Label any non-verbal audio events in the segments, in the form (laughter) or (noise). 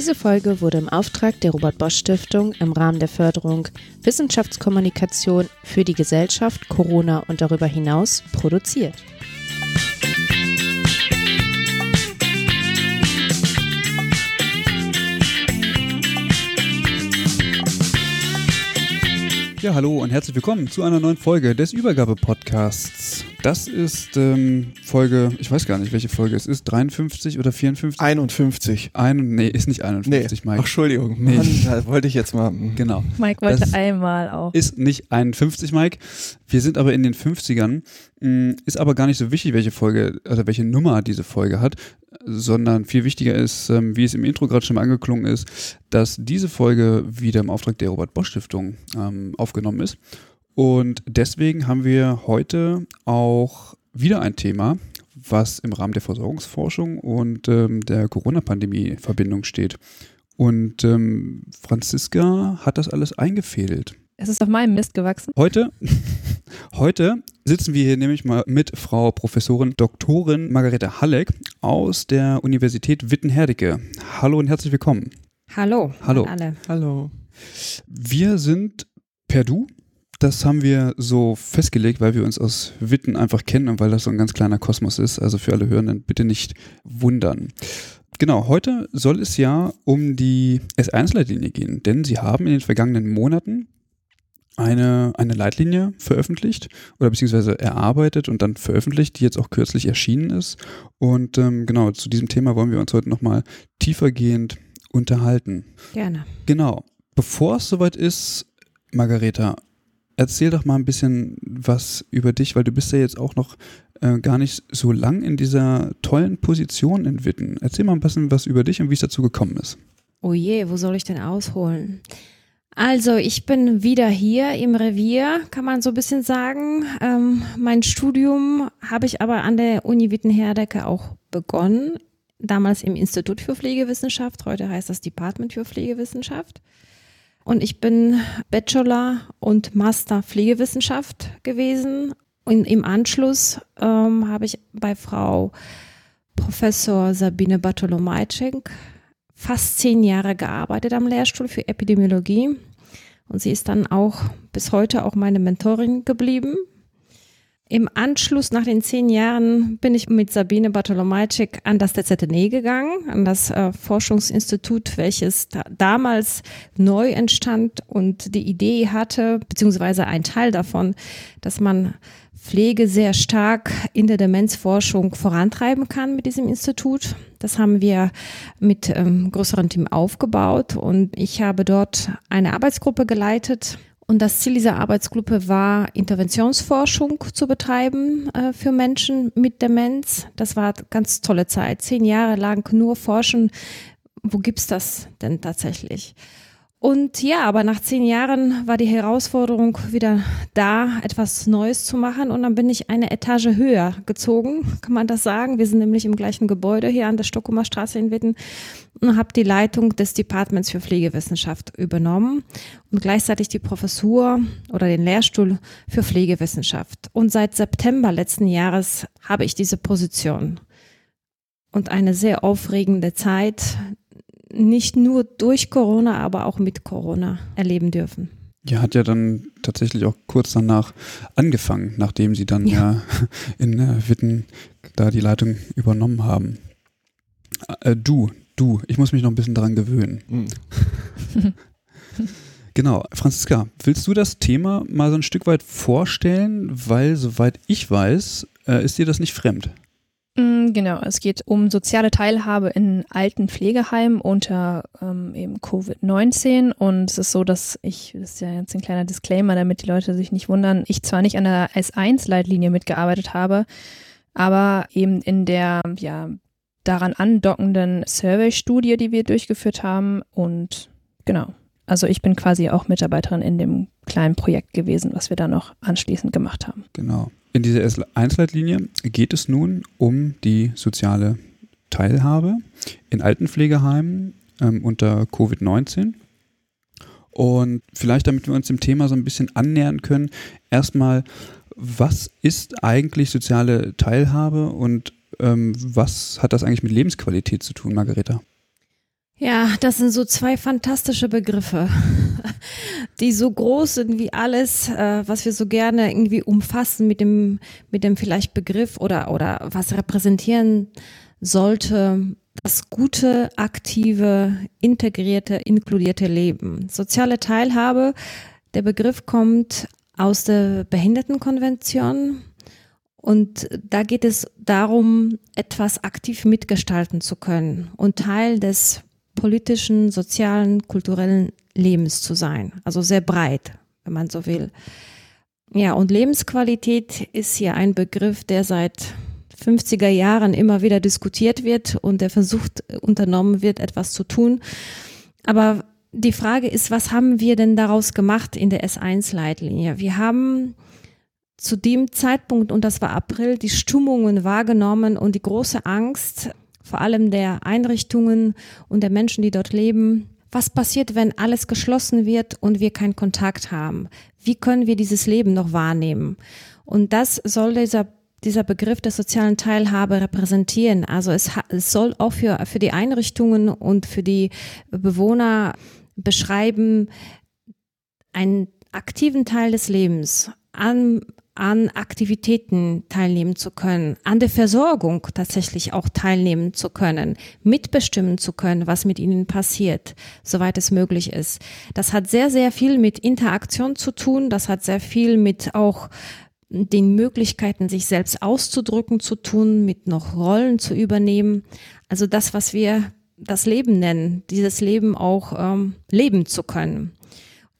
Diese Folge wurde im Auftrag der Robert Bosch Stiftung im Rahmen der Förderung Wissenschaftskommunikation für die Gesellschaft Corona und darüber hinaus produziert. Ja, hallo und herzlich willkommen zu einer neuen Folge des Übergabe-Podcasts. Das ist ähm, Folge, ich weiß gar nicht, welche Folge es ist, 53 oder 54? 51. Ein, nee, ist nicht 51, nee. Mike. Ach, Entschuldigung, Nee. Mann, da wollte ich jetzt mal. Genau. Mike wollte Das einmal auch. Ist nicht 51, Mike. Wir sind aber in den 50ern. Mm, Ist aber gar nicht so wichtig, welche Folge, also welche Nummer diese Folge hat, sondern viel wichtiger ist, ähm, wie es im Intro gerade schon mal angeklungen ist, dass diese Folge wieder im Auftrag der Robert Bosch Stiftung ähm, aufgenommen ist. Und deswegen haben wir heute auch wieder ein Thema, was im Rahmen der Versorgungsforschung und ähm, der Corona-Pandemie in Verbindung steht. Und ähm, Franziska hat das alles eingefädelt. Es ist auf meinem Mist gewachsen. Heute, (laughs) heute sitzen wir hier nämlich mal mit Frau Professorin Doktorin Margarete Halleck aus der Universität Witten-Herdecke. Hallo und herzlich willkommen. Hallo. Hallo. Hallo. Wir sind per Du. Das haben wir so festgelegt, weil wir uns aus Witten einfach kennen und weil das so ein ganz kleiner Kosmos ist. Also für alle Hörenden bitte nicht wundern. Genau, heute soll es ja um die S1-Leitlinie gehen, denn Sie haben in den vergangenen Monaten eine, eine Leitlinie veröffentlicht oder beziehungsweise erarbeitet und dann veröffentlicht, die jetzt auch kürzlich erschienen ist. Und ähm, genau, zu diesem Thema wollen wir uns heute nochmal tiefergehend unterhalten. Gerne. Genau. Bevor es soweit ist, Margareta, erzähl doch mal ein bisschen was über dich, weil du bist ja jetzt auch noch äh, gar nicht so lang in dieser tollen Position in Witten. Erzähl mal ein bisschen was über dich und wie es dazu gekommen ist. Oh je, wo soll ich denn ausholen? Also, ich bin wieder hier im Revier, kann man so ein bisschen sagen. Ähm, mein Studium habe ich aber an der Uni Witten-Herdecke auch begonnen. Damals im Institut für Pflegewissenschaft, heute heißt das Department für Pflegewissenschaft. Und ich bin Bachelor und Master Pflegewissenschaft gewesen. Und im Anschluss ähm, habe ich bei Frau Professor Sabine Bartolomajczyk fast zehn Jahre gearbeitet am Lehrstuhl für Epidemiologie. Und sie ist dann auch bis heute auch meine Mentorin geblieben. Im Anschluss nach den zehn Jahren bin ich mit Sabine Bartolomajczyk an das DZNE gegangen, an das äh, Forschungsinstitut, welches da, damals neu entstand und die Idee hatte, beziehungsweise ein Teil davon, dass man Pflege sehr stark in der Demenzforschung vorantreiben kann mit diesem Institut. Das haben wir mit ähm, größerem Team aufgebaut und ich habe dort eine Arbeitsgruppe geleitet. Und das Ziel dieser Arbeitsgruppe war, Interventionsforschung zu betreiben äh, für Menschen mit Demenz. Das war ganz tolle Zeit. Zehn Jahre lang nur forschen, wo gibt's das denn tatsächlich? Und ja, aber nach zehn Jahren war die Herausforderung wieder da, etwas Neues zu machen. Und dann bin ich eine Etage höher gezogen, kann man das sagen. Wir sind nämlich im gleichen Gebäude hier an der Stockumer Straße in Witten und habe die Leitung des Departments für Pflegewissenschaft übernommen und gleichzeitig die Professur oder den Lehrstuhl für Pflegewissenschaft. Und seit September letzten Jahres habe ich diese Position. Und eine sehr aufregende Zeit, nicht nur durch Corona, aber auch mit Corona erleben dürfen. Ja, hat ja dann tatsächlich auch kurz danach angefangen, nachdem sie dann ja, Ja. (laughs) in äh, Witten da die Leitung übernommen haben. Äh, du, du, ich muss mich noch ein bisschen dran gewöhnen. Hm. (laughs) Genau. Franziska, willst du das Thema mal so ein Stück weit vorstellen? Weil, soweit ich weiß, äh, ist dir das nicht fremd. Mm, genau, es geht um soziale Teilhabe in alten Pflegeheimen unter ähm, eben Covid-19 und es ist so, dass ich, das ist ja jetzt ein kleiner Disclaimer, damit die Leute sich nicht wundern, ich zwar nicht an der S1-Leitlinie mitgearbeitet habe, aber eben in der ja, daran andockenden Survey-Studie, die wir durchgeführt haben und genau, also ich bin quasi auch Mitarbeiterin in dem kleinen Projekt gewesen, was wir da noch anschließend gemacht haben. Genau. In dieser S1-Leitlinie geht es nun um die soziale Teilhabe in Altenpflegeheimen ähm, unter Covid-19. Und vielleicht, damit wir uns dem Thema so ein bisschen annähern können, erstmal, was ist eigentlich soziale Teilhabe und ähm, was hat das eigentlich mit Lebensqualität zu tun, Margareta? Ja, das sind so zwei fantastische Begriffe, (laughs) die so groß sind wie alles, äh, was wir so gerne irgendwie umfassen mit dem, mit dem vielleicht Begriff oder, oder was repräsentieren sollte. Das gute, aktive, integrierte, inkludierte Leben. Soziale Teilhabe, der Begriff kommt aus der Behindertenkonvention und da geht es darum, etwas aktiv mitgestalten zu können und Teil des politischen, sozialen, kulturellen Lebens zu sein. Also sehr breit, wenn man so will. Ja, und Lebensqualität ist hier ein Begriff, der seit 50er Jahren immer wieder diskutiert wird und der versucht unternommen wird, etwas zu tun. Aber die Frage ist, was haben wir denn daraus gemacht in der S1-Leitlinie? Wir haben zu dem Zeitpunkt, und das war April, die Stimmungen wahrgenommen und die große Angst, vor allem der Einrichtungen und der Menschen, die dort leben. Was passiert, wenn alles geschlossen wird und wir keinen Kontakt haben? Wie können wir dieses Leben noch wahrnehmen? Und das soll dieser dieser Begriff der sozialen Teilhabe repräsentieren. Also es, es soll auch für, für die Einrichtungen und für die Bewohner beschreiben, einen aktiven Teil des Lebens an, an Aktivitäten teilnehmen zu können, an der Versorgung tatsächlich auch teilnehmen zu können, mitbestimmen zu können, was mit ihnen passiert, soweit es möglich ist. Das hat sehr, sehr viel mit Interaktion zu tun. Das hat sehr viel mit auch den Möglichkeiten, sich selbst auszudrücken zu tun, mit noch Rollen zu übernehmen. Also das, was wir das Leben nennen, dieses Leben auch ähm, leben zu können.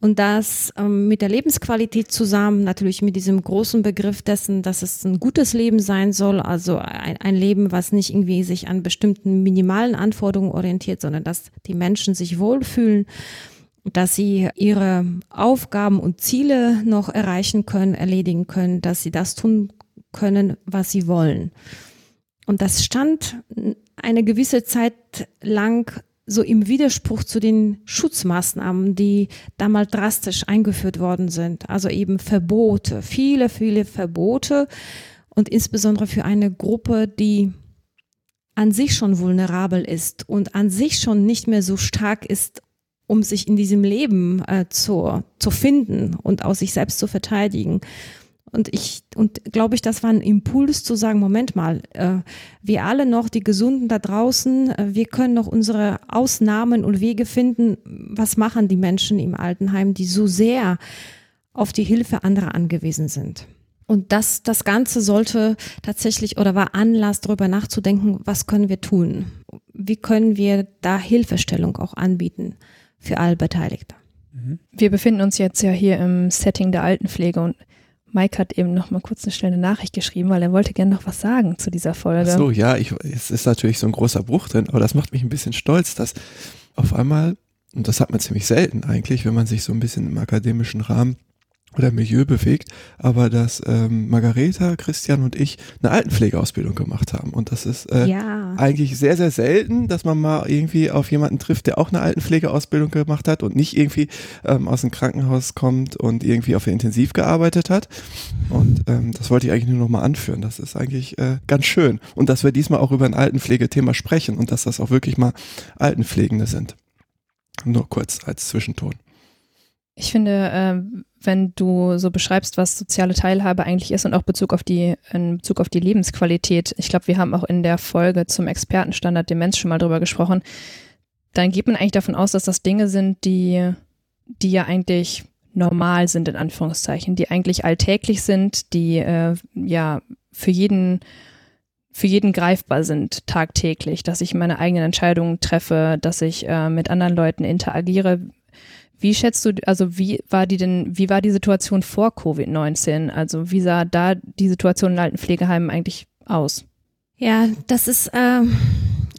Und das ähm, mit der Lebensqualität zusammen, natürlich mit diesem großen Begriff dessen, dass es ein gutes Leben sein soll, also ein, ein, Leben, was nicht irgendwie sich an bestimmten minimalen Anforderungen orientiert, sondern dass die Menschen sich wohlfühlen, dass sie ihre Aufgaben und Ziele noch erreichen können, erledigen können, dass sie das tun können, was sie wollen. Und das stand eine gewisse Zeit lang so im Widerspruch zu den Schutzmaßnahmen, die damals drastisch eingeführt worden sind. Also eben Verbote, viele, viele Verbote und insbesondere für eine Gruppe, die an sich schon vulnerabel ist und an sich schon nicht mehr so stark ist, um sich in diesem Leben äh, zu, zu finden und aus sich selbst zu verteidigen. Und ich, und glaube ich, das war ein Impuls zu sagen, Moment mal, äh, wir alle noch, die Gesunden da draußen, äh, wir können noch unsere Ausnahmen und Wege finden. Was machen die Menschen im Altenheim, die so sehr auf die Hilfe anderer angewiesen sind? Und das, das Ganze sollte tatsächlich oder war Anlass, darüber nachzudenken, was können wir tun? Wie können wir da Hilfestellung auch anbieten für alle Beteiligte? Wir befinden uns jetzt ja hier im Setting der Altenpflege und Mike hat eben noch mal kurz eine schnelle Nachricht geschrieben, weil er wollte gerne noch was sagen zu dieser Folge. Ach so, ja, ich, es ist natürlich so ein großer Bruch drin, aber das macht mich ein bisschen stolz, dass auf einmal, und das hat man ziemlich selten eigentlich, wenn man sich so ein bisschen im akademischen Rahmen oder Milieu bewegt, aber dass ähm, Margareta, Christian und ich eine Altenpflegeausbildung gemacht haben. Und das ist äh, ja. eigentlich sehr, sehr selten, dass man mal irgendwie auf jemanden trifft, der auch eine Altenpflegeausbildung gemacht hat und nicht irgendwie ähm, aus dem Krankenhaus kommt und irgendwie auf der Intensiv gearbeitet hat. Und ähm, das wollte ich eigentlich nur noch mal anführen. Das ist eigentlich äh, ganz schön. Und dass wir diesmal auch über ein Altenpflegethema sprechen und dass das auch wirklich mal Altenpflegende sind. Nur kurz als Zwischenton. Ich finde, äh, wenn du so beschreibst, was soziale Teilhabe eigentlich ist und auch Bezug auf die, in Bezug auf die Lebensqualität. Ich glaube, wir haben auch in der Folge zum Expertenstandard Demenz schon mal drüber gesprochen. Dann geht man eigentlich davon aus, dass das Dinge sind, die die ja eigentlich normal sind, in Anführungszeichen, die eigentlich alltäglich sind, die äh, ja für jeden für jeden greifbar sind tagtäglich, dass ich meine eigenen Entscheidungen treffe, dass ich äh, mit anderen Leuten interagiere. Wie schätzt du, also wie war die denn, wie war die Situation vor Covid-19? Also wie sah da die Situation in Altenpflegeheimen eigentlich aus? Ja, das ist ähm,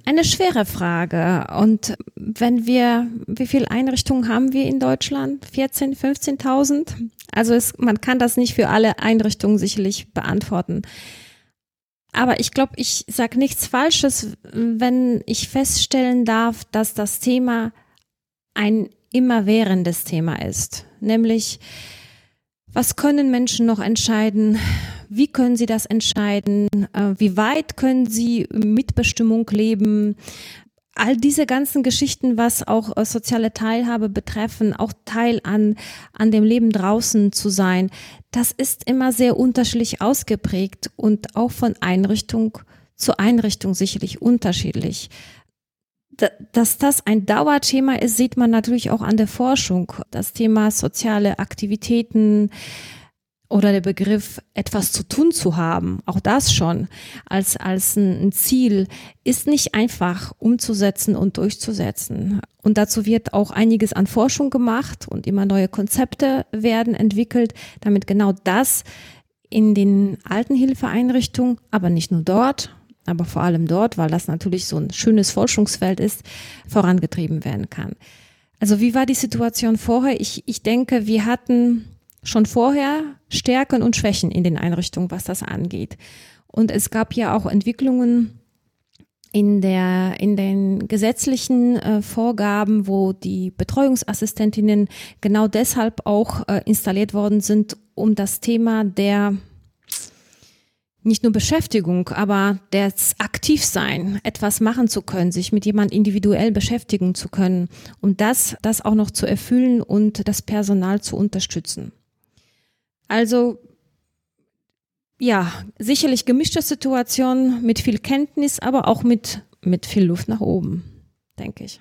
eine schwere Frage. Und wenn wir, wie viele Einrichtungen haben wir in Deutschland? 14, 15.000? Also es, man kann das nicht für alle Einrichtungen sicherlich beantworten. Aber ich glaube, ich sage nichts Falsches, wenn ich feststellen darf, dass das Thema ein immerwährendes Thema ist. Nämlich, was können Menschen noch entscheiden? Wie können sie das entscheiden? Äh, wie weit können sie Mitbestimmung leben? all diese ganzen Geschichten, was auch äh, soziale Teilhabe betreffen, auch Teil an, an dem Leben draußen zu sein, das ist immer sehr unterschiedlich ausgeprägt und auch von Einrichtung zu Einrichtung sicherlich unterschiedlich. Dass das ein Dauerthema ist, sieht man natürlich auch an der Forschung. Das Thema soziale Aktivitäten, oder der Begriff etwas zu tun zu haben, auch das schon als, als ein Ziel, ist nicht einfach umzusetzen und durchzusetzen. Und dazu wird auch einiges an Forschung gemacht und immer neue Konzepte werden entwickelt, damit genau das in den Altenhilfeeinrichtungen, aber nicht nur dort, aber vor allem dort, weil das natürlich so ein schönes Forschungsfeld ist, vorangetrieben werden kann. Also wie war die Situation vorher? Ich, ich denke, wir hatten schon vorher Stärken und Schwächen in den Einrichtungen, was das angeht. Und es gab ja auch Entwicklungen in der in den gesetzlichen äh, Vorgaben, wo die Betreuungsassistentinnen genau deshalb auch äh, installiert worden sind, um das Thema der nicht nur Beschäftigung, aber das Aktivsein, etwas machen zu können, sich mit jemand individuell beschäftigen zu können, um das, das auch noch zu erfüllen und das Personal zu unterstützen. Also ja, sicherlich gemischte Situation mit viel Kenntnis, aber auch mit, mit viel Luft nach oben, denke ich.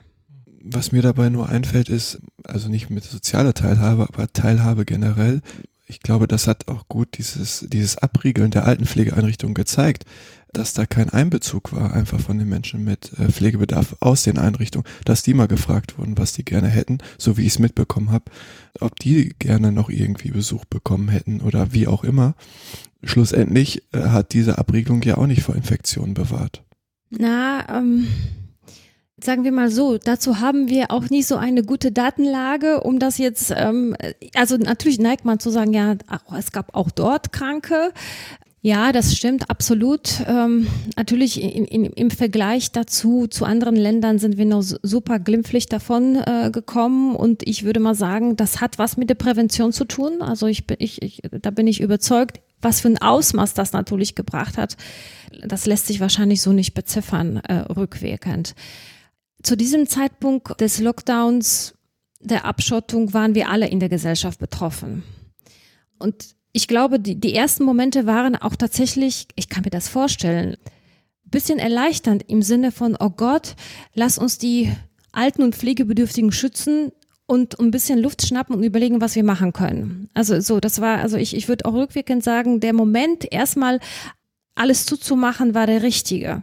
Was mir dabei nur einfällt, ist, also nicht mit sozialer Teilhabe, aber Teilhabe generell. Ich glaube, das hat auch gut dieses, dieses Abriegeln der Altenpflegeeinrichtungen gezeigt dass da kein Einbezug war, einfach von den Menschen mit äh, Pflegebedarf aus den Einrichtungen, dass die mal gefragt wurden, was die gerne hätten, so wie ich es mitbekommen habe, ob die gerne noch irgendwie Besuch bekommen hätten oder wie auch immer. Schlussendlich äh, hat diese Abriegelung ja auch nicht vor Infektionen bewahrt. Na, ähm, sagen wir mal so, dazu haben wir auch nicht so eine gute Datenlage, um das jetzt, ähm, also natürlich neigt man zu sagen, ja, es gab auch dort Kranke, ja, das stimmt absolut. Ähm, natürlich in, in, im Vergleich dazu zu anderen Ländern sind wir noch super glimpflich davon äh, gekommen und ich würde mal sagen, das hat was mit der Prävention zu tun. Also ich, ich, ich da bin ich überzeugt, was für ein Ausmaß das natürlich gebracht hat. Das lässt sich wahrscheinlich so nicht beziffern äh, rückwirkend. Zu diesem Zeitpunkt des Lockdowns, der Abschottung, waren wir alle in der Gesellschaft betroffen. Und ich glaube, die, die ersten Momente waren auch tatsächlich, ich kann mir das vorstellen, bisschen erleichternd im Sinne von, oh Gott, lass uns die Alten und Pflegebedürftigen schützen und ein bisschen Luft schnappen und überlegen, was wir machen können. Also so, das war, also ich, ich würde auch rückwirkend sagen, der Moment, erstmal alles zuzumachen, war der richtige.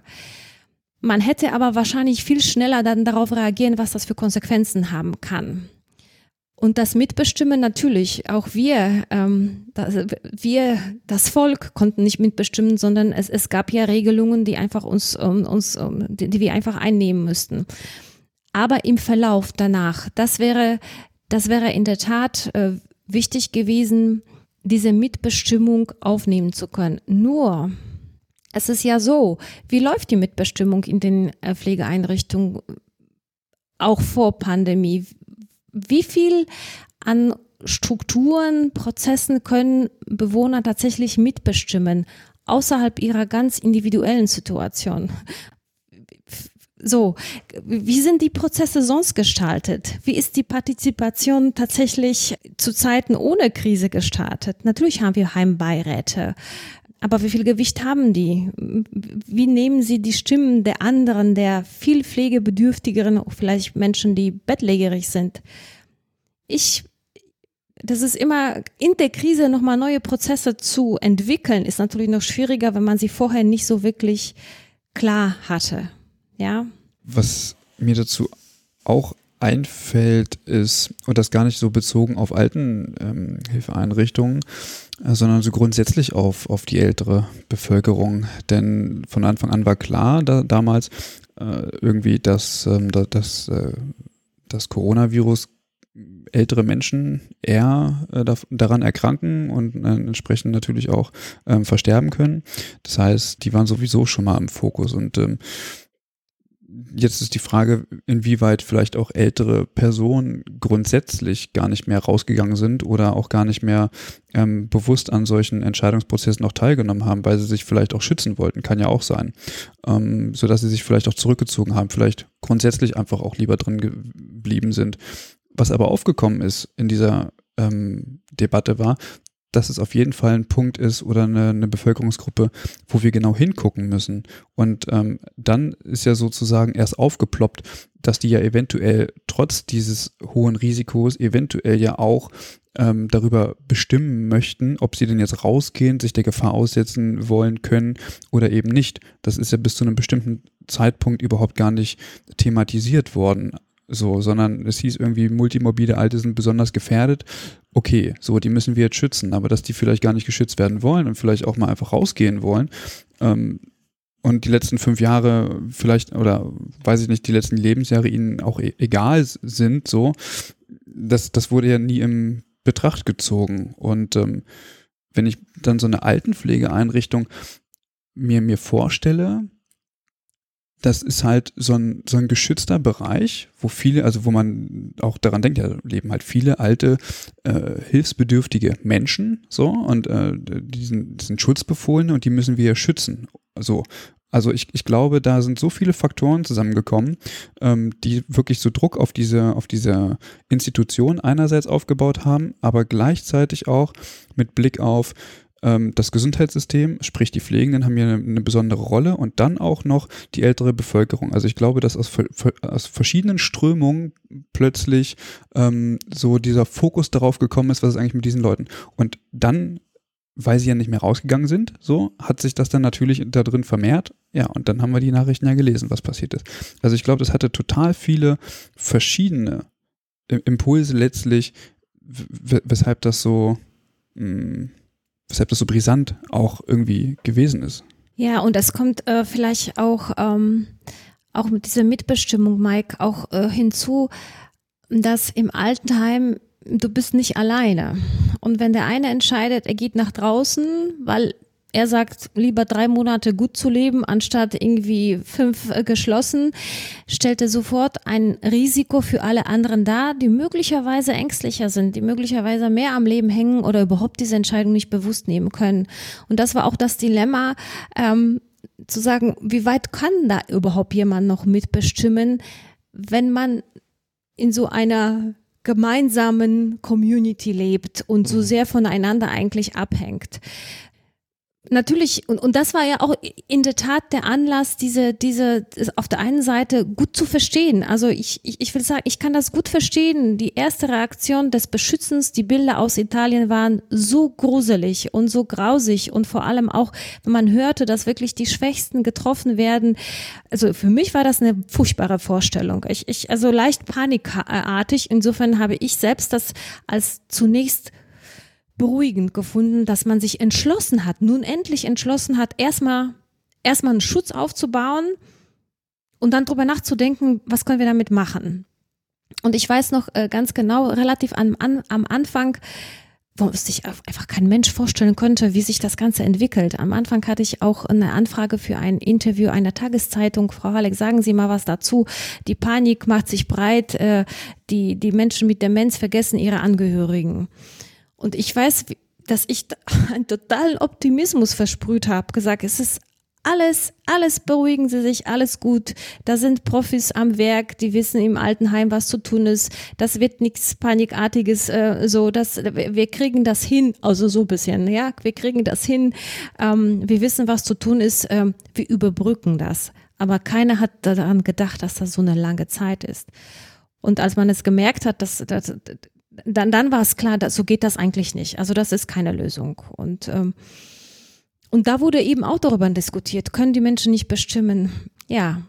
Man hätte aber wahrscheinlich viel schneller dann darauf reagieren, was das für Konsequenzen haben kann. Und das Mitbestimmen natürlich, auch wir, ähm, das, wir, das Volk konnten nicht mitbestimmen, sondern es, es gab ja Regelungen, die einfach uns, um, uns um, die, die wir einfach einnehmen müssten. Aber im Verlauf danach, das wäre, das wäre in der Tat äh, wichtig gewesen, diese Mitbestimmung aufnehmen zu können. Nur, es ist ja so, wie läuft die Mitbestimmung in den äh, Pflegeeinrichtungen auch vor Pandemie? wie viel an Strukturen, Prozessen können Bewohner tatsächlich mitbestimmen, außerhalb ihrer ganz individuellen Situation? So, wie sind die Prozesse sonst gestaltet? Wie ist die Partizipation tatsächlich zu Zeiten ohne Krise gestartet? Natürlich haben wir Heimbeiräte. Aber wie viel Gewicht haben die? Wie nehmen sie die Stimmen der anderen, der viel pflegebedürftigeren, vielleicht Menschen, die bettlägerig sind? ich, das ist immer in der Krise nochmal neue Prozesse zu entwickeln, ist natürlich noch schwieriger, wenn man sie vorher nicht so wirklich klar hatte. Ja. Was mir dazu auch einfällt, ist, und das gar nicht so bezogen auf Altenhilfeeinrichtungen, ähm, äh, sondern so grundsätzlich auf, auf die ältere Bevölkerung. Denn von Anfang an war klar, da, damals äh, irgendwie, dass, ähm, dass äh, das Coronavirus ältere Menschen eher äh, daran erkranken und äh, entsprechend natürlich auch ähm, versterben können. Das heißt, die waren sowieso schon mal im Fokus und ähm, jetzt ist die Frage, inwieweit vielleicht auch ältere Personen grundsätzlich gar nicht mehr rausgegangen sind oder auch gar nicht mehr ähm, bewusst an solchen Entscheidungsprozessen noch teilgenommen haben, weil sie sich vielleicht auch schützen wollten, kann ja auch sein, ähm, so dass sie sich vielleicht auch zurückgezogen haben, vielleicht grundsätzlich einfach auch lieber drin geblieben sind. Was aber aufgekommen ist in dieser ähm, Debatte war, dass es auf jeden Fall ein Punkt ist oder eine, eine Bevölkerungsgruppe, wo wir genau hingucken müssen. Und ähm, dann ist ja sozusagen erst aufgeploppt, dass die ja eventuell trotz dieses hohen Risikos eventuell ja auch ähm, darüber bestimmen möchten, ob sie denn jetzt rausgehen, sich der Gefahr aussetzen wollen können oder eben nicht. Das ist ja bis zu einem bestimmten Zeitpunkt überhaupt gar nicht thematisiert worden so, sondern es hieß irgendwie, multimorbide Alte sind besonders gefährdet. Okay, so, die müssen wir jetzt schützen, aber dass die vielleicht gar nicht geschützt werden wollen und vielleicht auch mal einfach rausgehen wollen, ähm, und die letzten fünf Jahre vielleicht, oder weiß ich nicht, die letzten Lebensjahre ihnen auch e egal sind, so, das, das wurde ja nie in Betracht gezogen. Und ähm, wenn ich dann so eine Altenpflegeeinrichtung mir, mir vorstelle, das ist halt so ein, so ein geschützter Bereich, wo viele, also wo man auch daran denkt, ja, leben halt viele alte, äh, hilfsbedürftige Menschen, so, und äh, die, sind, sind Schutzbefohlene und die müssen wir schützen. So. Also ich, ich glaube, da sind so viele Faktoren zusammengekommen, ähm, die wirklich so Druck auf diese, auf diese Institution einerseits aufgebaut haben, aber gleichzeitig auch mit Blick auf das Gesundheitssystem, sprich die Pflegenden haben hier eine, eine, besondere Rolle und dann auch noch die ältere Bevölkerung. Also ich glaube, dass aus, aus verschiedenen Strömungen plötzlich ähm, so dieser Fokus darauf gekommen ist, was ist eigentlich mit diesen Leuten. Und dann weil sie ja nicht mehr rausgegangen sind, so hat sich das dann natürlich da drin vermehrt. Ja, und dann haben wir die Nachrichten ja gelesen, was passiert ist. Also ich glaube, das hatte total viele verschiedene Impulse letztlich, weshalb das so mh, hm, weshalb das so brisant auch irgendwie gewesen ist. Ja, und es kommt äh, vielleicht auch, ähm, auch mit dieser Mitbestimmung, Mike, auch äh, hinzu, dass im Altenheim du bist nicht alleine. Und wenn der eine entscheidet, er geht nach draußen, weil er sagt, lieber drei Monate gut zu leben, anstatt irgendwie fünf äh, geschlossen, stellt er sofort ein Risiko für alle anderen dar, die möglicherweise ängstlicher sind, die möglicherweise mehr am Leben hängen oder überhaupt diese Entscheidung nicht bewusst nehmen können. Und das war auch das Dilemma, ähm, zu sagen, wie weit kann da überhaupt jemand noch mitbestimmen, wenn man in so einer gemeinsamen Community lebt und so mhm. sehr voneinander eigentlich abhängt natürlich, und, und das war ja auch in der Tat der Anlass, diese, diese, auf der einen Seite gut zu verstehen. Also ich, ich, ich will sagen, ich kann das gut verstehen. Die erste Reaktion des Beschützens, die Bilder aus Italien waren so gruselig und so grausig und vor allem auch, wenn man hörte, dass wirklich die Schwächsten getroffen werden. Also für mich war das eine furchtbare Vorstellung. Ich, ich, also leicht panikartig. Insofern habe ich selbst das als zunächst beruhigend gefunden, dass man sich entschlossen hat, nun endlich entschlossen hat, erstmal erstmal einen Schutz aufzubauen und dann drüber nachzudenken, was können wir damit machen. Und ich weiß noch äh, ganz genau, relativ am, an, am Anfang, wo sich einfach kein Mensch vorstellen konnte, wie sich das Ganze entwickelt. Am Anfang hatte ich auch eine Anfrage für ein Interview einer Tageszeitung. Frau Halleck, sagen Sie mal was dazu. Die Panik macht sich breit. Äh, die, die Menschen mit Demenz vergessen ihre Angehörigen. Und ich weiß, dass ich (laughs) einen totalen Optimismus versprüht habe, gesagt, es ist alles, alles beruhigen Sie sich, alles gut. Da sind Profis am Werk, die wissen im Altenheim, was zu tun ist. Das wird nichts Panikartiges, äh, so, dass wir kriegen das hin, also so ein bisschen, ja, wir kriegen das hin. Ähm, wir wissen, was zu tun ist. Ähm, wir überbrücken das. Aber keiner hat daran gedacht, dass das so eine lange Zeit ist. Und als man es gemerkt hat, dass, dass dann, dann war es klar, dass, so geht das eigentlich nicht. Also das ist keine Lösung. Und, ähm, und da wurde eben auch darüber diskutiert, können die Menschen nicht bestimmen. Ja,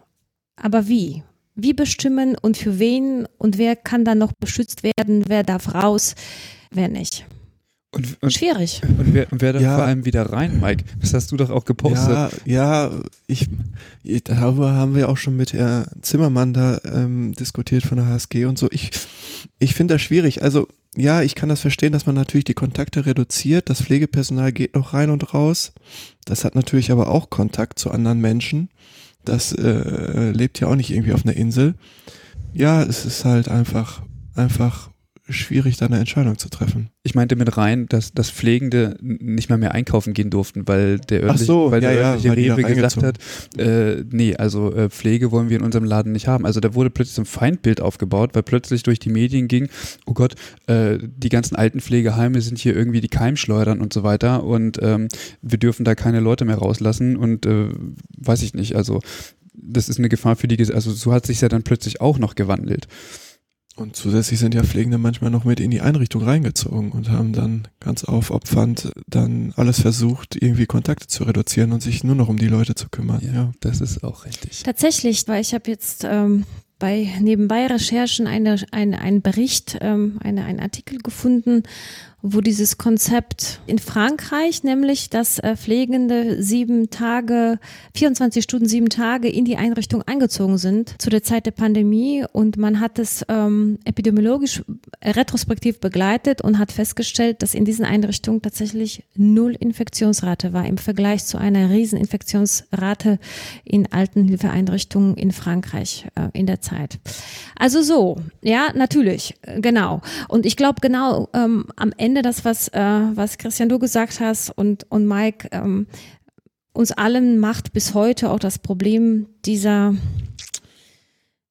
aber wie? Wie bestimmen und für wen und wer kann dann noch beschützt werden, wer darf raus, wer nicht? Und, und, Schwierig. Und wer, und wer dann Ja. vor allem wieder rein, Mike? Das hast du doch auch gepostet. Ja, ja, ich, darüber haben wir auch schon mit Herrn Zimmermann da ähm, diskutiert von der HSG und so. Ich, ich finde das schwierig. Also ja, ich kann das verstehen, dass man natürlich die Kontakte reduziert. Das Pflegepersonal geht noch rein und raus. Das hat natürlich aber auch Kontakt zu anderen Menschen. Das äh, lebt ja auch nicht irgendwie auf einer Insel. Ja, es ist halt einfach, einfach schwierig, da eine Entscheidung zu treffen. Ich meinte mit rein, dass, dass Pflegende nicht mal mehr einkaufen gehen durften, weil der Ach örtliche, so, weil der ja, ja, örtliche weil die da Rewe gesagt hat, äh, nee, also äh, Pflege wollen wir in unserem Laden nicht haben. Also da wurde plötzlich so ein Feindbild aufgebaut, weil plötzlich durch die Medien ging, oh Gott, äh, die ganzen alten Pflegeheime sind hier irgendwie die Keimschleudern und so weiter und ähm, wir dürfen da keine Leute mehr rauslassen und äh, weiß ich nicht, also das ist eine Gefahr für die, also so hat sich ja dann plötzlich auch noch gewandelt. Und zusätzlich sind ja Pflegende manchmal noch mit in die Einrichtung reingezogen und haben dann ganz aufopfernd dann alles versucht, irgendwie Kontakte zu reduzieren und sich nur noch um die Leute zu kümmern. Ja. Das ist auch richtig. Tatsächlich, weil ich habe jetzt ähm, bei nebenbei Recherchen eine, eine, einen Bericht, ähm, eine, einen Artikel gefunden, wo dieses Konzept in Frankreich, nämlich dass äh, Pflegende sieben Tage, 24 Stunden, sieben Tage in die Einrichtung eingezogen sind zu der Zeit der Pandemie und man hat es ähm, epidemiologisch retrospektiv begleitet und hat festgestellt, dass in diesen Einrichtungen tatsächlich null Infektionsrate war im Vergleich zu einer riesen Infektionsrate in Altenhilfeeinrichtungen in Frankreich äh, in der Zeit. Also so, ja, natürlich, äh, genau. Und ich glaube genau ähm, am Ende das, was, äh, was Christian du gesagt hast und, und Mike, ähm, uns allen macht bis heute auch das Problem dieser,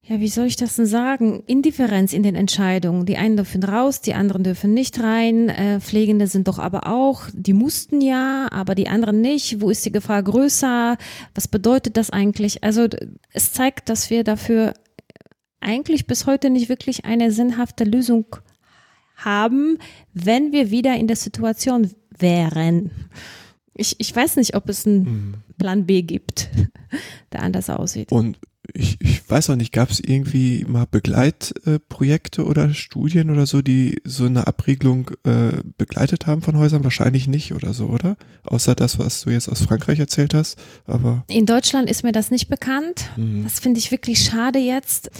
ja, wie soll ich das denn sagen? Indifferenz in den Entscheidungen. Die einen dürfen raus, die anderen dürfen nicht rein. Äh, Pflegende sind doch aber auch, die mussten ja, aber die anderen nicht. Wo ist die Gefahr größer? Was bedeutet das eigentlich? Also es zeigt, dass wir dafür eigentlich bis heute nicht wirklich eine sinnhafte Lösung haben, wenn wir wieder in der Situation wären. Ich, ich weiß nicht, ob es einen Mhm. Plan B gibt, (laughs) der anders aussieht. Und ich, ich weiß auch nicht, gab es irgendwie mal Begleitprojekte oder Studien oder so, die so eine Abriegelung äh, begleitet haben von Häusern? Wahrscheinlich nicht oder so, oder? Außer das, was du jetzt aus Frankreich erzählt hast. Aber In Deutschland ist mir das nicht bekannt. mh. Das finde ich wirklich schade jetzt.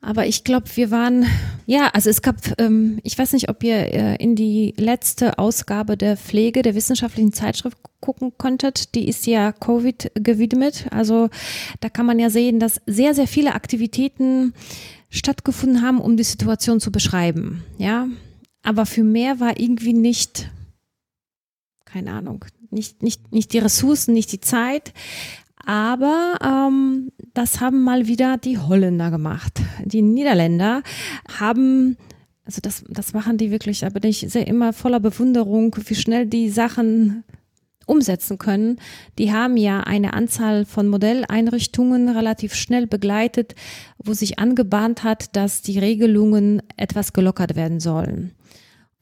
Aber ich glaube, wir waren, ja, also es gab, ähm, ich weiß nicht, ob ihr äh, in die letzte Ausgabe der Pflege der wissenschaftlichen Zeitschrift gucken konntet. Die ist ja Covid gewidmet. Also da kann man ja sehen, dass sehr, sehr viele Aktivitäten stattgefunden haben, um die Situation zu beschreiben. Ja, aber für mehr war irgendwie nicht, keine Ahnung, nicht, nicht, nicht die Ressourcen, nicht die Zeit. Aber ähm, das haben mal wieder die Holländer gemacht. Die Niederländer haben, also das, das machen die wirklich, da bin ich sehr immer voller Bewunderung, wie schnell die Sachen umsetzen können. Die haben ja eine Anzahl von Modelleinrichtungen relativ schnell begleitet, wo sich angebahnt hat, dass die Regelungen etwas gelockert werden sollen.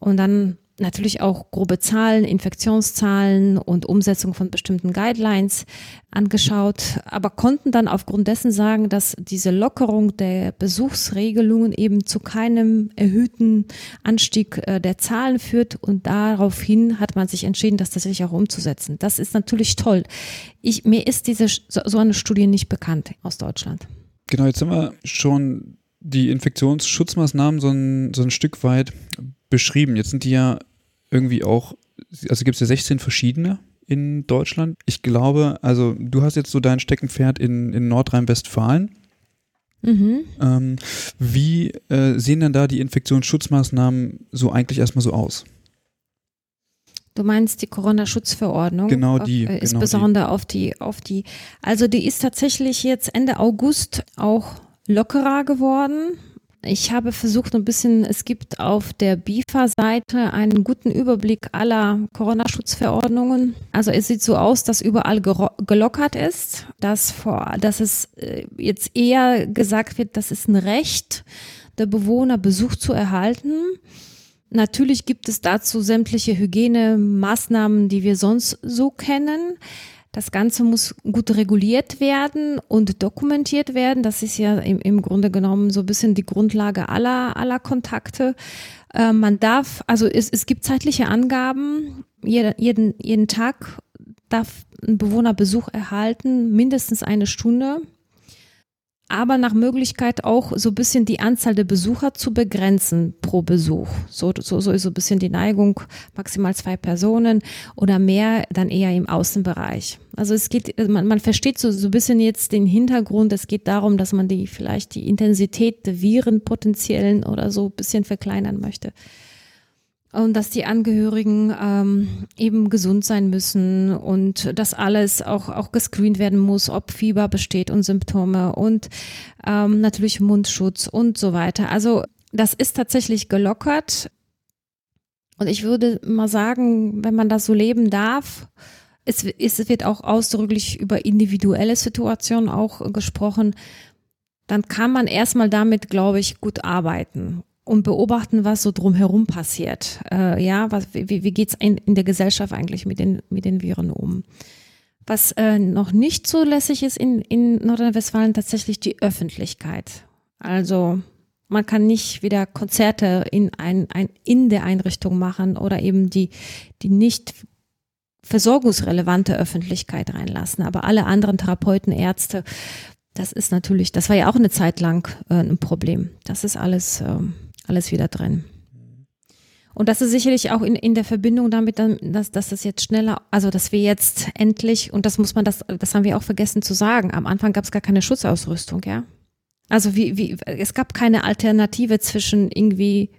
Und dann natürlich auch grobe Zahlen, Infektionszahlen und Umsetzung von bestimmten Guidelines angeschaut, aber konnten dann aufgrund dessen sagen, dass diese Lockerung der Besuchsregelungen eben zu keinem erhöhten Anstieg äh, der Zahlen führt und daraufhin hat man sich entschieden, das tatsächlich auch umzusetzen. Das ist natürlich toll. Ich, mir ist diese so, eine Studie nicht bekannt aus Deutschland. Genau, jetzt haben wir schon die Infektionsschutzmaßnahmen so ein, so ein Stück weit beschrieben. Jetzt sind die ja irgendwie auch, also gibt es ja 16 verschiedene in Deutschland. Ich glaube, also du hast jetzt so dein Steckenpferd in, in Nordrhein-Westfalen. Mhm. Ähm, wie äh, sehen denn da die Infektionsschutzmaßnahmen so eigentlich erstmal so aus? Du meinst die Corona-Schutzverordnung? Genau auf, die, äh, genau Insbesondere auf die, auf die, also die ist tatsächlich jetzt Ende August auch lockerer geworden. Ich habe versucht, ein bisschen, es gibt auf der BIFA-Seite einen guten Überblick aller Corona-Schutzverordnungen. Also es sieht so aus, dass überall gelockert ist, dass, vor, dass es äh, jetzt eher gesagt wird, das ist ein Recht der Bewohner, Besuch zu erhalten. Natürlich gibt es dazu sämtliche Hygienemaßnahmen, die wir sonst so kennen. Das Ganze muss gut reguliert werden und dokumentiert werden. Das ist ja im, im Grunde genommen so ein bisschen die Grundlage aller, aller Kontakte. Äh, man darf, also es, es gibt zeitliche Angaben. Jeder, jeden, jeden Tag darf ein Bewohner Besuch erhalten, mindestens eine Stunde aber nach Möglichkeit auch so ein bisschen die Anzahl der Besucher zu begrenzen pro Besuch. So, so, so ist so ein bisschen die Neigung, maximal zwei Personen oder mehr dann eher im Außenbereich. Also es geht, man, man versteht so, so ein bisschen jetzt den Hintergrund. Es geht darum, dass man die vielleicht die Intensität der Viren potenziellen oder so ein bisschen verkleinern möchte und dass die Angehörigen ähm, eben gesund sein müssen und dass alles auch, auch gescreent werden muss, ob Fieber besteht und Symptome und ähm, natürlich Mundschutz und so weiter. Also das ist tatsächlich gelockert. Und ich würde mal sagen, wenn man das so leben darf, es, es wird auch ausdrücklich über individuelle Situationen auch gesprochen, dann kann man erstmal damit, glaube ich, gut arbeiten und beobachten, was so drumherum passiert. Äh, ja, was, wie, wie geht's in, in der Gesellschaft eigentlich mit den, mit den Viren um? Was äh, noch nicht zulässig ist in, in Nordrhein-Westfalen, tatsächlich die Öffentlichkeit. Also man kann nicht wieder Konzerte in, ein, ein, in der Einrichtung machen oder eben die, die nicht versorgungsrelevante Öffentlichkeit reinlassen. Aber alle anderen Therapeuten, Ärzte, das ist natürlich, das war ja auch eine Zeit lang äh, ein Problem. Das ist alles ähm, alles wieder drin. Und das ist sicherlich auch in, in der Verbindung damit, dass, dass das jetzt schneller, also dass wir jetzt endlich, und das muss man, das, das haben wir auch vergessen zu sagen, am Anfang gab es gar keine Schutzausrüstung, ja. Also wie, wie, es gab keine Alternative zwischen irgendwie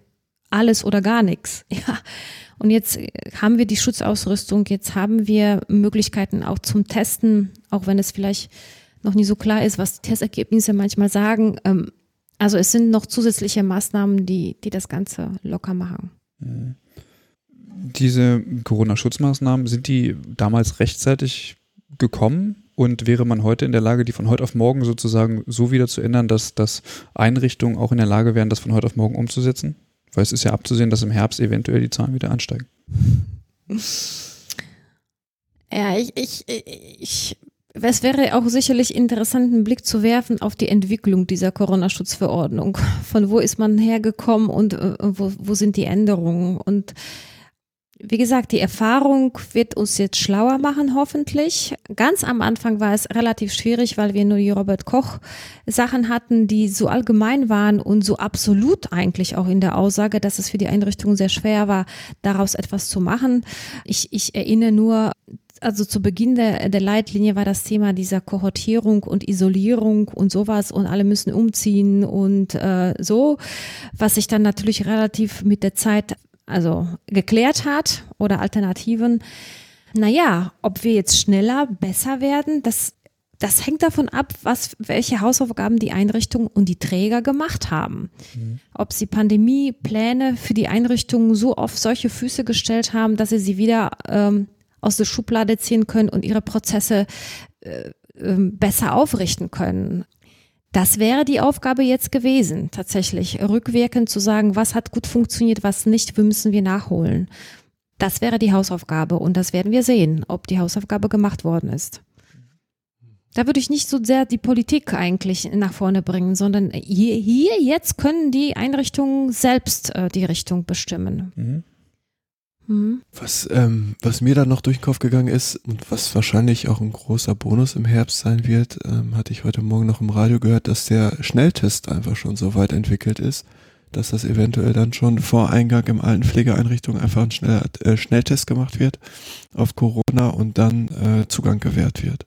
alles oder gar nichts, (laughs) ja. Und jetzt haben wir die Schutzausrüstung, jetzt haben wir Möglichkeiten auch zum Testen, auch wenn es vielleicht noch nie so klar ist, was die Testergebnisse manchmal sagen. Ähm, also es sind noch zusätzliche Maßnahmen, die, die das Ganze locker machen. Mhm. Diese Corona-Schutzmaßnahmen, sind die damals rechtzeitig gekommen? Und wäre man heute in der Lage, die von heute auf morgen sozusagen so wieder zu ändern, dass, dass Einrichtungen auch in der Lage wären, das von heute auf morgen umzusetzen? Weil es ist ja abzusehen, dass im Herbst eventuell die Zahlen wieder ansteigen. Ja, ich, ich, ich es wäre auch sicherlich interessant, einen Blick zu werfen auf die Entwicklung dieser Corona-Schutzverordnung. Von wo ist man hergekommen und äh, wo, wo sind die Änderungen? Und wie gesagt, die Erfahrung wird uns jetzt schlauer machen, hoffentlich. Ganz am Anfang war es relativ schwierig, weil wir nur die Robert Koch Sachen hatten, die so allgemein waren und so absolut eigentlich auch in der Aussage, dass es für die Einrichtung sehr schwer war, daraus etwas zu machen. Ich, ich erinnere nur also zu Beginn der, der Leitlinie war das Thema dieser Kohortierung und Isolierung und sowas und alle müssen umziehen und äh, so, was sich dann natürlich relativ mit der Zeit also geklärt hat oder Alternativen. Naja, ob wir jetzt schneller, besser werden, das, das hängt davon ab, was, welche Hausaufgaben die Einrichtung und die Träger gemacht haben. Mhm. Ob sie Pandemiepläne für die Einrichtungen so auf solche Füße gestellt haben, dass sie sie wieder ähm, aus der Schublade ziehen können und ihre Prozesse äh, ähm, besser aufrichten können. Das wäre die Aufgabe jetzt gewesen, tatsächlich rückwirkend zu sagen, was hat gut funktioniert, was nicht, wie müssen wir nachholen. Das wäre die Hausaufgabe und das werden wir sehen, ob die Hausaufgabe gemacht worden ist. Da würde ich nicht so sehr die Politik eigentlich nach vorne bringen, sondern hier, hier jetzt können die Einrichtungen selbst äh, die Richtung bestimmen. Mhm. Mhm. Was, ähm, was mir dann noch durch den Kopf gegangen ist und was wahrscheinlich auch ein großer Bonus im Herbst sein wird, ähm, hatte ich heute Morgen noch im Radio gehört, dass der Schnelltest einfach schon so weit entwickelt ist, dass das eventuell dann schon vor Eingang im alten Pflegeeinrichtung einfach ein schneller, äh, Schnelltest gemacht wird auf Corona und dann äh, Zugang gewährt wird.